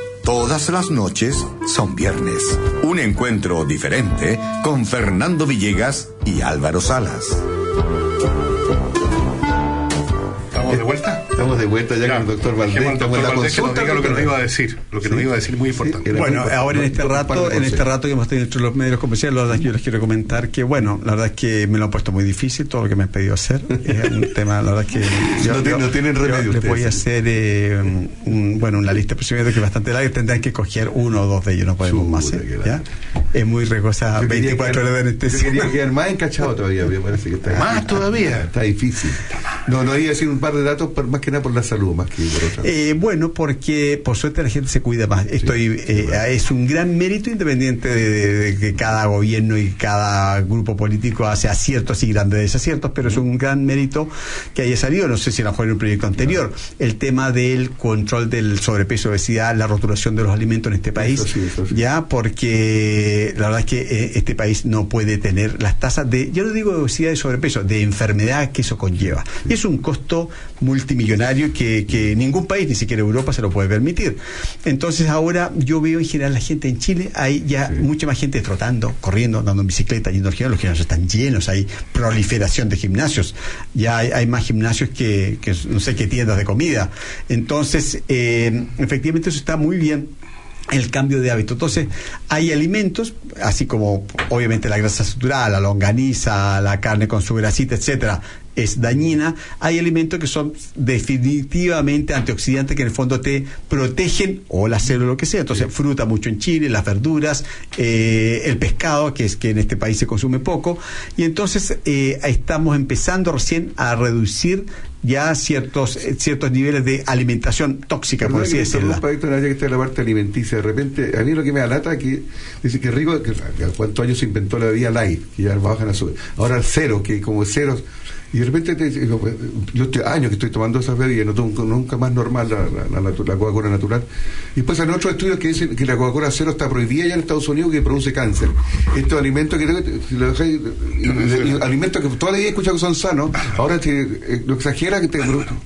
Todas las noches son viernes. Un encuentro diferente con Fernando Villegas y Álvaro Salas. De vuelta ya, con el doctor Valdés. La que nos diga lo que nos iba a decir. Lo que nos iba a decir muy importante. Bueno, ahora en este rato, en este rato que hemos tenido entre los medios comerciales, la verdad es que yo les quiero comentar que, bueno, la verdad es que me lo han puesto muy difícil todo lo que me han pedido hacer. Es un tema, la verdad es que No tienen- no tienen yo remedio les voy a hacer, eh, un- bueno, una lista de procedimientos que es bastante larga y tendrán que coger uno o dos de ellos, no podemos más. ¿eh? ¿ya? Es muy riesgosa, Yo quería 24 quedar- horas de Yo anestesia. quería quedar más encachado todavía, me parece que está ¿Más todavía? Está difícil. No, no iba a decir un par de datos, más que nada por la salud, más que por otra Eh, bueno, porque por suerte la gente se cuida más. Estoy, eh, es un gran mérito independiente de, de- de que cada gobierno y cada grupo político hace aciertos y grandes desaciertos, pero es un gran mérito que haya salido, no sé si a lo mejor en un proyecto anterior, el tema del control del sobrepeso, obesidad, la rotulación de los alimentos en este país, ya porque la verdad es que eh, este país no puede tener las tasas de, yo no digo de obesidad y sobrepeso, de enfermedad que eso conlleva. Y es un costo multimillonario que, que ningún país, ni siquiera Europa, se lo puede permitir. Entonces ahora yo veo en general la gente en Chile, hay ya mucha más gente trotando, corriendo, andando en bicicleta, yendo al gimnasio, los gimnasios están llenos, hay proliferación de gimnasios, ya hay, hay más gimnasios que, que no sé qué tiendas de comida. Entonces, eh, efectivamente eso está muy bien el cambio de hábito. Entonces, hay alimentos, así como obviamente la grasa saturada, la longaniza, la carne con su grasita, etcétera, es dañina. Hay alimentos que son definitivamente antioxidantes que en el fondo te protegen o la célula lo que sea. Entonces, fruta mucho en Chile, las verduras, eh, el pescado, que es que en este país se consume poco. Y entonces eh, estamos empezando recién a reducir ya ciertos eh, ciertos niveles de alimentación tóxica, por así decirlo. Héctor, ahora que está la parte alimenticia. De repente, a mí lo que me alata que dice que rico, que, a cuántos años se inventó la bebida light, que ya bajan azúcar. Ahora el cero, que como cero. Y de repente te yo estoy años que estoy tomando esas bebidas, no tomo nunca más normal la, la, la, Coca-Cola natural. Y después hay otros estudios que dicen que la Coca-Cola cero está prohibida ya en Estados Unidos que produce cáncer. Estos alimentos que si lo dejáis- y- y- y alimentos que toda la vida he escuchado que son sanos, ahora te, eh, lo exagera que te,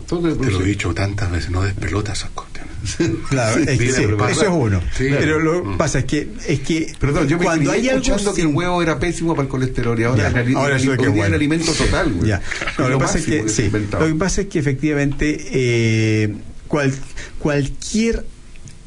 todo te Te lo he dicho tantas veces, no despelota esas cuestiones. Claro, es que Sí, sí, pero- eso es uno. Sí. Pero lo que pasa es que es que Perdón, yo me cuando hay algo que el huevo era pésimo para el colesterol y ahora, Ya, el, ahora el- que bueno. el alimento total. güey. Ya. No, lo, que pasa es máximo que, se sí, inventaba. lo que pasa es que efectivamente eh, cual- cualquier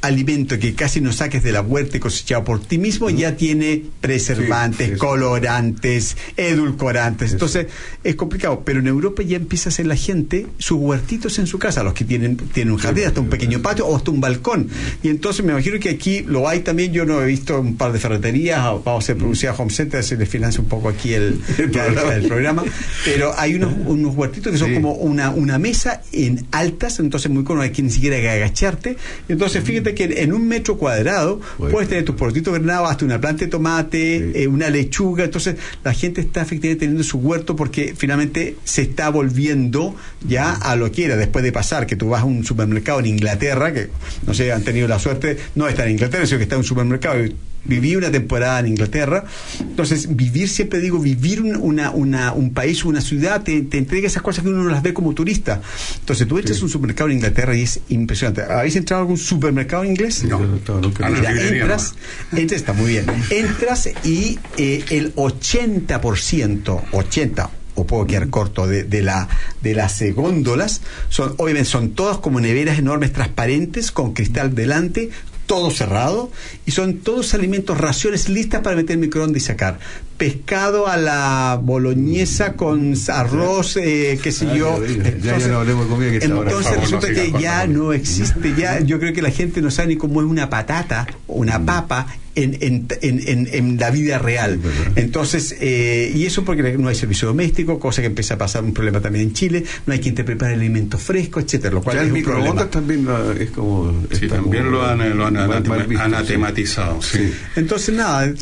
alimento que casi no saques de la huerta y cosechado por ti mismo ya tiene preservantes, Sí, colorantes, edulcorantes. Entonces es complicado, pero en Europa ya empieza a hacer la gente sus huertitos en su casa, los que tienen, tienen un jardín, hasta un pequeño patio o hasta un balcón. Y entonces me imagino que aquí lo hay también, yo no he visto un par de ferreterías, o vamos a hacer producida home center, se les financia un poco aquí el, el, programa, pero hay unos, unos huertitos que son como una, una mesa en altas, entonces muy cómodo, hay que ni siquiera que agacharte. Entonces fíjate que en, un metro cuadrado puedes tener tus portitos granados, hasta una planta de tomate, eh, una lechuga. Entonces la gente está efectivamente teniendo su huerto porque finalmente se está volviendo ya a lo que era después de pasar, que tú vas a un supermercado en Inglaterra, que no sé, han tenido la suerte, no estar en Inglaterra, sino que está en un supermercado. y Viví una temporada en Inglaterra, entonces vivir, siempre digo, vivir un, una, una, un país, una ciudad, te, te entrega esas cosas que uno no las ve como turista. Entonces tú entras a un supermercado en Inglaterra y es impresionante. ¿Habéis entrado a algún supermercado inglés? No, Mira, A la librería entras, entras, está muy bien. Entras y eh, el 80%, 80 o puedo quedar corto de, de la de las eh, góndolas son obviamente son todas como neveras enormes transparentes con cristal delante todo cerrado y son todos alimentos raciones listas para meter en microondas y sacar pescado a la boloñesa con arroz eh, qué sé Ah, yo ya, ya, ya, ya no hablemos de comida que está ahora. entonces resulta que ya no existe ya yo creo que la gente no sabe ni cómo es una patata o Mm. una papa en, en, en, en- en la vida real entonces eh, y eso porque no hay servicio doméstico cosa que empieza a pasar un problema también en Chile no hay quien te prepare alimentos frescos etcétera lo cual Ya es el un problema microondas también la- es como. Sí, también como lo han, lo han mal- anatema- mal visto, sí. anatematizado. Sí. Entonces, nada,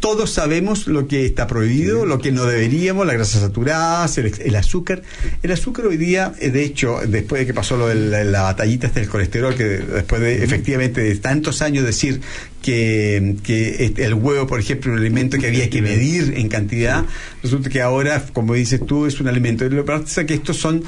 todos sabemos lo que está prohibido, lo que no deberíamos, las grasas saturadas, el, el azúcar. El azúcar hoy día, eh, de hecho, después de que pasó lo de la, la batallita hasta el colesterol, que después de efectivamente de tantos años decir que, que este, el huevo, por ejemplo, un alimento que había que medir en cantidad, resulta que ahora, como dices tú, es un alimento. Lo que pasa es que estos son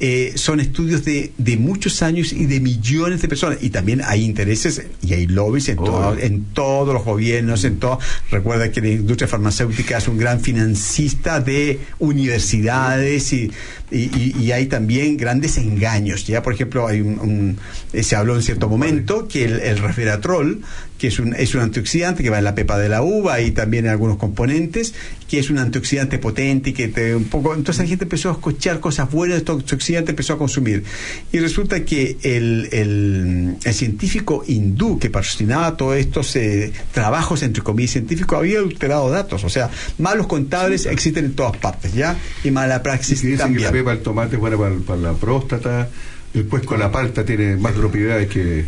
eh, son estudios de, de muchos años y de millones de personas. Y también hay intereses y hay lobbies en, todo- en todos los gobiernos, en todo. Recuerda que la industria farmacéutica es un gran financista de universidades y, y, y- hay también grandes engaños. Ya, por ejemplo, hay un, un- eh, se habló en cierto momento que el, el resveratrol, que es un, es un antioxidante que va en la pepa de la uva y también en algunos componentes, que es un antioxidante potente y que te un poco. Entonces la gente empezó a escuchar cosas buenas de estos antioxidantes, empezó a consumir. Y resulta que el, el, el científico hindú que patrocinaba todos estos eh, trabajos, entre comillas, científicos, había adulterado datos. O sea, malos contables existen en todas partes, ¿ya? Y mala praxis que dicen que la pepa del tomate es buena para, para la próstata. Después con la palta tiene más propiedades que.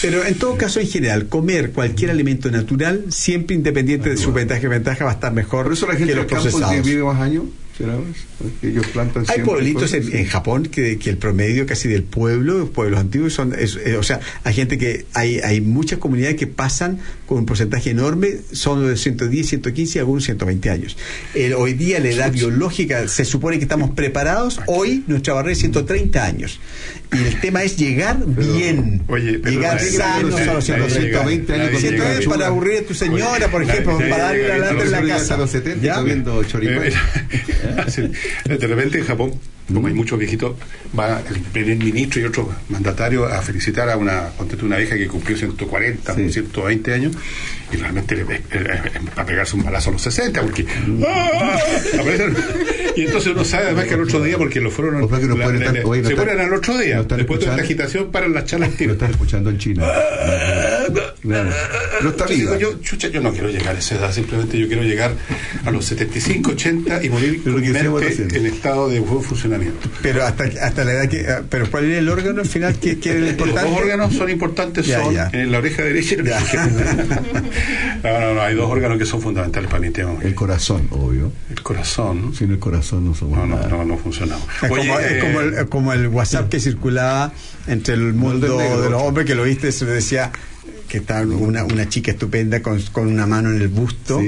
Pero en todo caso, en general, comer cualquier alimento natural, siempre independiente de su ventaja y ventaja, va a estar mejor Por eso la gente que del los campo procesados. vive más años, ellos plantan Hay pueblitos en, en Japón que, que el promedio casi del pueblo, los pueblos antiguos, son, es- eh, o sea, hay gente que, hay, hay muchas comunidades que pasan con un porcentaje enorme, son de 110, 115 y algunos 120 años. El- hoy día la edad biológica, se supone que estamos preparados, hoy nuestra barrera es 130 años. Y el tema es llegar bien, llegar nadie- sanos nadie- a los nadie 130 llega- años. nadie llega 120 a para aburrir a tu señora, por ejemplo, para darle a adelante en la casa. los 70 ¿Ya? está viendo choripán. De repente en Japón, como hay muchos viejitos, va el primer ministro y otros mandatarios a felicitar a una, una vieja que cumplió 140 o 120 años y realmente le, pe- eh, para pegarse un balazo a los 60 porque ¡ah! aparecen- y entonces uno sabe además que al otro día porque lo fueron que no la- pueden la- estar- oye, no se ponen al otro día no después de esta escuchando. agitación paran las charlas tiro están escuchando en China. Claro. No está viva. yo, chucha, yo no quiero llegar a esa edad, simplemente yo quiero llegar a los 75, 80 y morir en estado de buen funcionamiento. Pero hasta, hasta la edad que. ah, Pero ¿cuál es el órgano al final que, que es el Los importante? dos órganos son importantes, Ya, son ya. en la oreja derecha y en la oreja. No, no, no, hay dos órganos que son fundamentales para mi tema. El corazón, obvio. El corazón, ¿no? Sin el corazón no somos No, no, nada. no, no funcionamos. Es, Oye, como, es eh, como el, como el WhatsApp que circulaba entre el mundo negro. de los hombres, que lo viste, se decía que estaba una, una chica estupenda con, con una mano en el busto.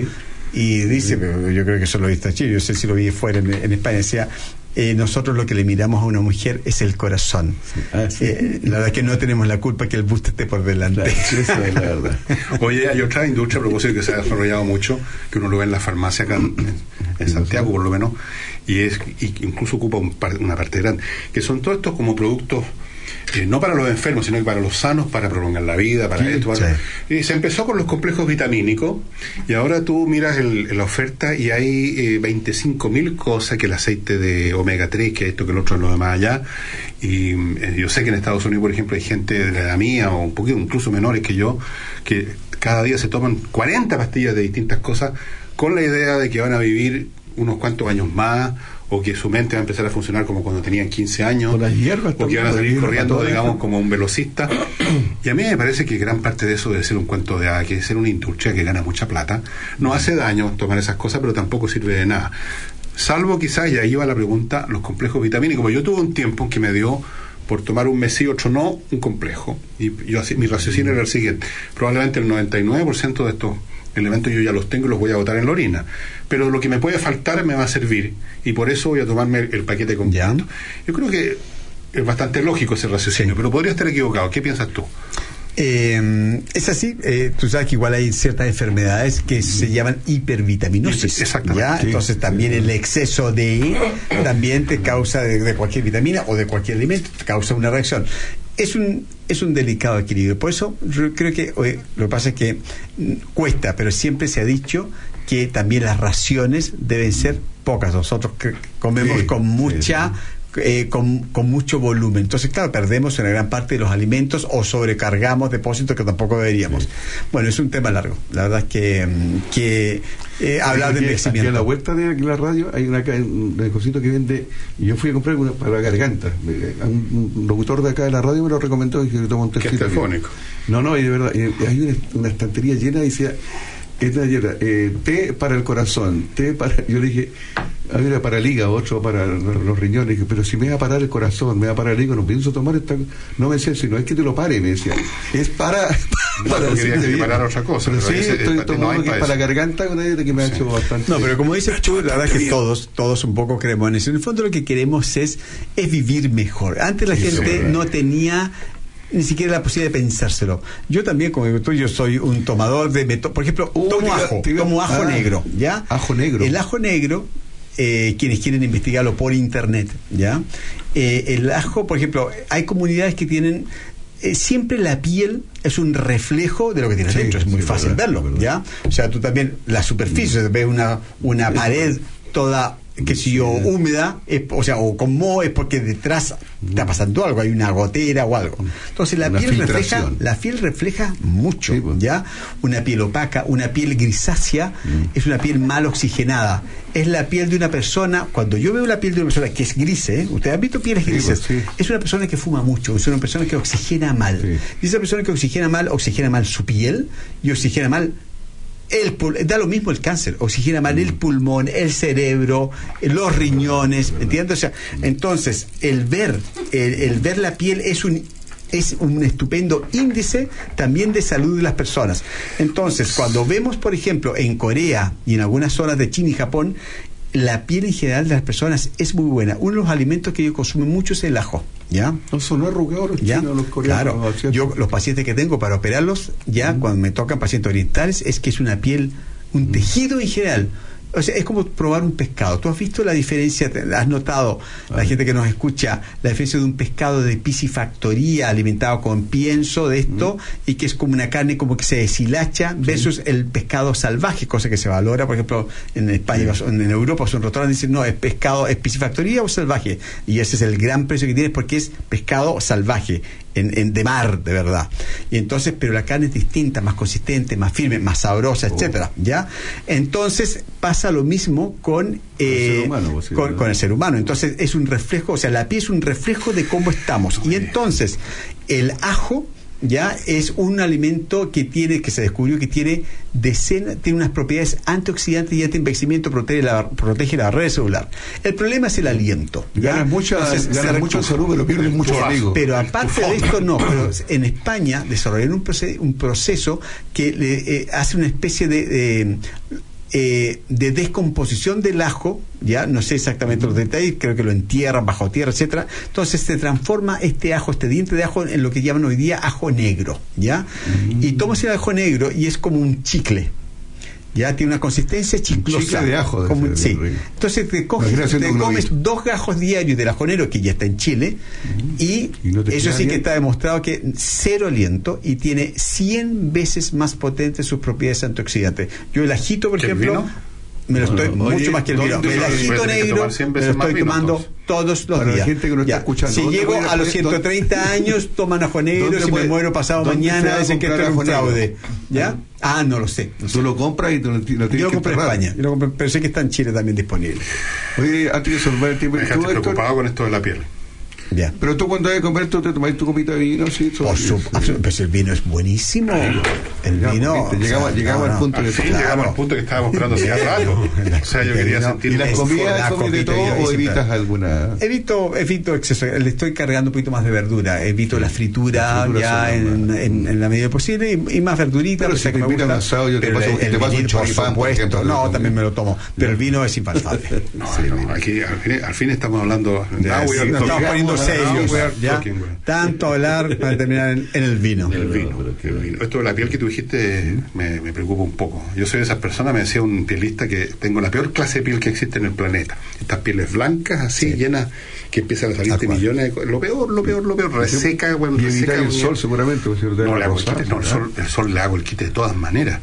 Y dice, pero yo creo que eso lo viste en Chile, yo sé si lo vi fuera en, en España, decía. Eh, nosotros lo que le miramos a una mujer es el corazón. Ah, Eh, la verdad es que no tenemos la culpa que el busto esté por delante. Esa es la verdad. Oye, hay otra industria a propósito que se ha desarrollado mucho, que uno lo ve en la farmacia acá en, en Santiago por lo menos, y es y incluso ocupa un par- una parte grande, que son todos estos como productos eh, no para los enfermos, sino que para los sanos, para prolongar la vida, para esto. para- Y se empezó con los complejos vitamínicos y ahora tú miras el- la oferta y hay eh, 25 mil cosas que el aceite de omega 3, que esto, que el otro, lo demás allá. Y eh, yo sé que en Estados Unidos, por ejemplo, hay gente de la edad mía o un poquito incluso menores que yo que cada día se toman 40 pastillas de distintas cosas con la idea de que van a vivir unos cuantos años más o que su mente va a empezar a funcionar como cuando tenían 15 años o, que van a salir corriendo digamos como un velocista. Y a mí me parece que gran parte de eso debe ser un cuento de hadas, que debe ser una industria que gana mucha plata no hace daño tomar esas cosas pero tampoco sirve de nada. Salvo quizás y ahí va la pregunta los complejos vitamínicos. Porque yo tuve un tiempo en que me dio por tomar un mes sí, otro no, un complejo. Y yo así, mi raciocinio era el siguiente. Probablemente el 99% de estos elementos yo ya los tengo y los voy a botar en la orina. Pero lo que me puede faltar me va a servir. Y por eso voy a tomarme el, el paquete completo. Yo creo que es bastante lógico ese raciocinio, pero podría estar equivocado. ¿Qué piensas tú? Eh, es así, eh, tú sabes que igual hay ciertas enfermedades que se llaman hipervitaminosis. Exactamente. ¿ya? Sí. Entonces también el exceso de también te causa de, de cualquier vitamina o de cualquier alimento, te causa una reacción. Es un, es un delicado equilibrio. Por eso yo creo que oye, lo que pasa es que mm, cuesta, pero siempre se ha dicho que también las raciones deben ser pocas. Nosotros que comemos Sí, con mucha eh, con, con mucho volumen. Entonces, claro, perdemos una gran parte de los alimentos o sobrecargamos depósitos que tampoco deberíamos. Bueno, es un tema largo. La verdad es que, mm, que eh, hablar de Aquí- Aquí a envejecimiento. la vuelta de aquí la radio hay una, un negocito que vende. Yo fui a comprar una para la garganta. Eh, Un, un locutor de acá de la radio me lo recomendó y que toma un tecito. telefónico. No, no, y de verdad. hay una, una estantería llena y decía. Esta llena, eh, té para el corazón, té para. Yo le dije, a ver, para el hígado, otro para los riñones. Dije, pero si me va a parar el corazón, me va a parar el hígado, no pienso tomar esta. No me decía, si no es que te lo pare, me decía. Es para. No, para quería que parara otra cosa, Pero pero sí, estoy no tomando hay que para para la garganta, una dieta que me ha hecho bastante. No, pero como dices tú, la verdad es que todos, todos un poco creemos en eso. En el fondo lo que queremos es, es vivir mejor. Antes la Sí, gente no tenía ni siquiera la posibilidad de pensárselo. Yo también, como tú, yo soy un tomador de... me to- por ejemplo, tomo ajo, tomo ajo ah, negro, ¿ya? Ajo negro. El ajo negro, eh, quienes quieren investigarlo por internet, ¿ya? Eh, el ajo, por ejemplo, hay comunidades que tienen... eh, siempre la piel es un reflejo de lo que tienes Sí, dentro, es muy sí, fácil verdad, verlo, ¿ya? O sea, tú también, la superficie, ves una, una pared toda que si yo húmeda, es- o sea, o con moho es porque detrás está pasando algo, hay una gotera o algo. Entonces la Una piel refleja, la piel refleja mucho, ¿ya? Una piel opaca, una piel grisácea, es una piel mal oxigenada. Es la piel de una persona, cuando yo veo la piel de una persona que es gris, ¿eh? Ustedes han visto pieles grises, es una persona que fuma mucho, es una persona que oxigena mal. Y esa persona que oxigena mal, oxigena mal su piel y oxigena mal el pul- da lo mismo el cáncer, oxigena mal el pulmón, el cerebro, los riñones, ¿entiendes? O sea, entonces, el ver, el, el ver la piel es un es un estupendo índice también de salud de las personas. Entonces, cuando vemos, por ejemplo, en Corea y en algunas zonas de China y Japón, la piel en general de las personas es muy buena. Uno de los alimentos que ellos consumen mucho es el ajo, ¿ya? No son arrugados los ¿Ya? chinos, los coreanos. Claro, ¿cierto? yo los pacientes que tengo para operarlos, ya cuando me tocan pacientes orientales, es que es una piel, un tejido en general. O sea, es como probar un pescado. ¿Tú has visto la diferencia? ¿Has notado, la gente que nos escucha, la diferencia de un pescado de piscifactoría alimentado con pienso de esto y que es como una carne como que se deshilacha versus el pescado salvaje, cosa que se valora, por ejemplo, en España, en Europa, son restaurantes dicen, no, es pescado, es piscifactoría o salvaje. Y ese es el gran precio que tienes porque es pescado salvaje. En, en- de mar, de verdad. Y entonces, pero la carne es distinta, más consistente, más firme, más sabrosa, etcétera, ¿ya? Entonces pasa lo mismo con, eh, humano, con, ¿verdad? con el ser humano. Entonces es un reflejo, o sea, la piel es un reflejo de cómo estamos. Y entonces, el ajo ya es un alimento que tiene, que se descubrió que tiene decenas, tiene unas propiedades antioxidantes y anti-envejecimiento, protege la, protege la red celular. El problema es el aliento. ¿ya? Mucho en recu- salud, pero pierdes mucho amigo. Pero aparte de esto, no. Pero en España desarrollaron un, proce- un proceso que le, eh, hace una especie de, de, eh, de descomposición del ajo, ya no sé exactamente los detalles, creo que lo entierran bajo tierra, etcétera. Entonces se transforma este ajo, este diente de ajo, en lo que llaman hoy día ajo negro, ¿ya? Y tomas el ajo negro y es como un chicle. Ya tiene una consistencia chiclosa. Chicle de ajo, Como- sí. Entonces te, coges, te comes dos gajos diarios del ajonero que ya está en Chile y, no eso sí que está demostrado que cero aliento y tiene 100 veces más potentes sus propiedades antioxidantes. Yo el ajito, por ¿Que el ejemplo, vino? me lo estoy mucho más que el vino. ¿dónde El ajito negro tomar 100 me lo estoy tomando. Todos los Para la días. gente que no está Ya. escuchando, si ¿dónde llego puede- a los puede- 130 años, toman ajoneros ¿Dónde y me puede- muero pasado dónde mañana, a dicen que esto es un fraude. ¿Ya? Ah, no lo sé. no sé. Tú lo compras y te lo, lo tienes Yo lo que compré en. España, yo lo compré- pero sé que está en Chile también disponible. Oye, antes de solvar el tiempo, Me dejaste tú, preocupado con esto de la piel. Ya. pero tú cuando vas a comer, tú te tomas tu copita de vino, sí, eso- Por su- absolut- pero si el vino es buenísimo. El vino. viste, o llegamos- sea, llegamos no, al punto Al de fin Claro. llegamos al punto que estábamos esperando hace rato. O sea, yo quería sentir ¿Y las Es comidas, la has comido de todo o evitas alguna? Evito, evito exceso, le estoy cargando un poquito más de verdura, evito la fritura Las frituras ya en, las en- en la medida posible y, y más verdurita. Pero si te me invitan gusta. a asado, yo te Pero paso- el- te el paso un vinito, choripán, por por ejemplo, supuesto, no, también. me lo tomo, pero el vino es infaltable. No, no, aquí al fin, estamos hablando. Estamos talking. poniendo Güey. Tanto hablar para terminar en, en el vino. El vino, el vino. Esto de la piel que tú dijiste me, me preocupa un poco. Yo soy de esas personas, me decía un pielista, que tengo la peor clase de piel que existe en el planeta. Estas pieles blancas, así, llenas, que empiezan a salirte millones de Lo peor, lo peor, lo peor. Reseca, bueno, Y evitar reseca. el sol, seguramente. porque si no le hago el quite, no, el sol, el sol le hago el quite de todas maneras.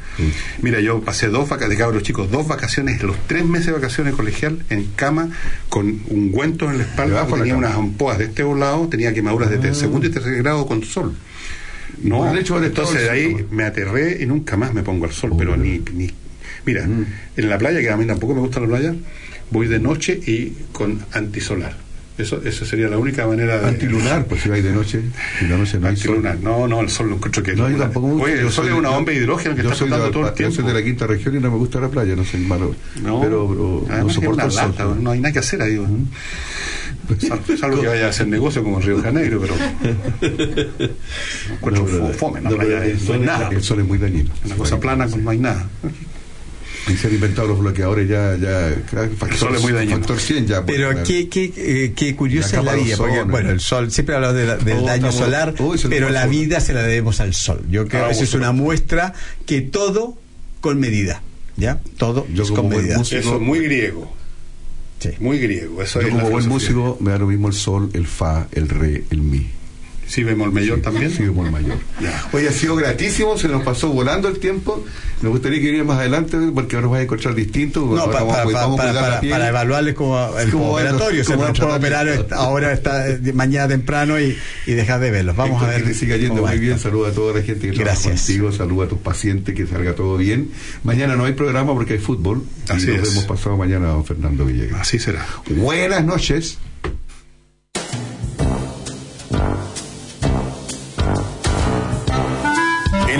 Mira, yo pasé dos vacaciones, de cabros chicos, dos vacaciones, los tres meses de vacaciones colegial en cama, con ungüentos en la espalda, tenía unas ampoas de este lado, tenía quemaduras desde el segundo y tercer grado con sol. No, el hecho de entonces de ahí me aterré y nunca más me pongo al sol, pero ni, ni... Mira, en la playa, que a mí tampoco me gusta la playa, voy de noche y con antisolar. Eso, eso sería la única manera de... Antilunar, pues si vais de noche, y la noche no hay sol. Antilunar. No, no, el sol lo encuentro que No, yo tampoco me gusta. Oye, Yo el sol es una de- bomba de hidrógeno que yo está de flotando todo el Yo tiempo. soy de la quinta región y no me gusta la playa, no soy malo. No, pero, no soporto el sol. lata, no hay nada que hacer ahí. Salvo que vaya a hacer negocio como en Río Janeiro, pero. encuentro fo- fome, No, el, no sol hay es, nada. el sol es muy dañino. Una cosa plana, pues no hay nada. Y se han inventado los bloqueadores ya, ya factor, sol es muy dañino. factor 100 ya. pues, Pero claro. qué, qué, eh, qué curiosa La es la vida, porque bueno, ¿no? el sol, siempre hablamos de la- del Oh, daño estamos- solar, nos pero la vida se la debemos al sol. Yo creo Ah, que eso es bueno. una muestra que todo con medida, ¿ya? Todo Yo es con medida. músico- Eso es muy griego. Sí. Muy griego. Eso Yo es la como buen filosofía. músico me da lo mismo el sol, el fa, el re, el mi. Sí, bemol mayor también. Sí, bemol mayor. Hoy ha sido gratísimo, se nos pasó volando el tiempo. Me gustaría que viniera más adelante porque ahora nos vas a encontrar distinto. No, Ahora pa- vamos para, para- para evaluarles como el como operatorio. Puedo los operar ahora está eh, mañana temprano y, y dejar de verlos. Vamos a ver. Que te siga yendo muy bien. Saluda a toda la gente que trabaja Gracias. contigo. Saluda a tus pacientes, que salga todo bien. Mañana no hay programa porque hay fútbol. Así y nos es. vemos pasado mañana, don Fernando Villegas. Así será. Buenas noches.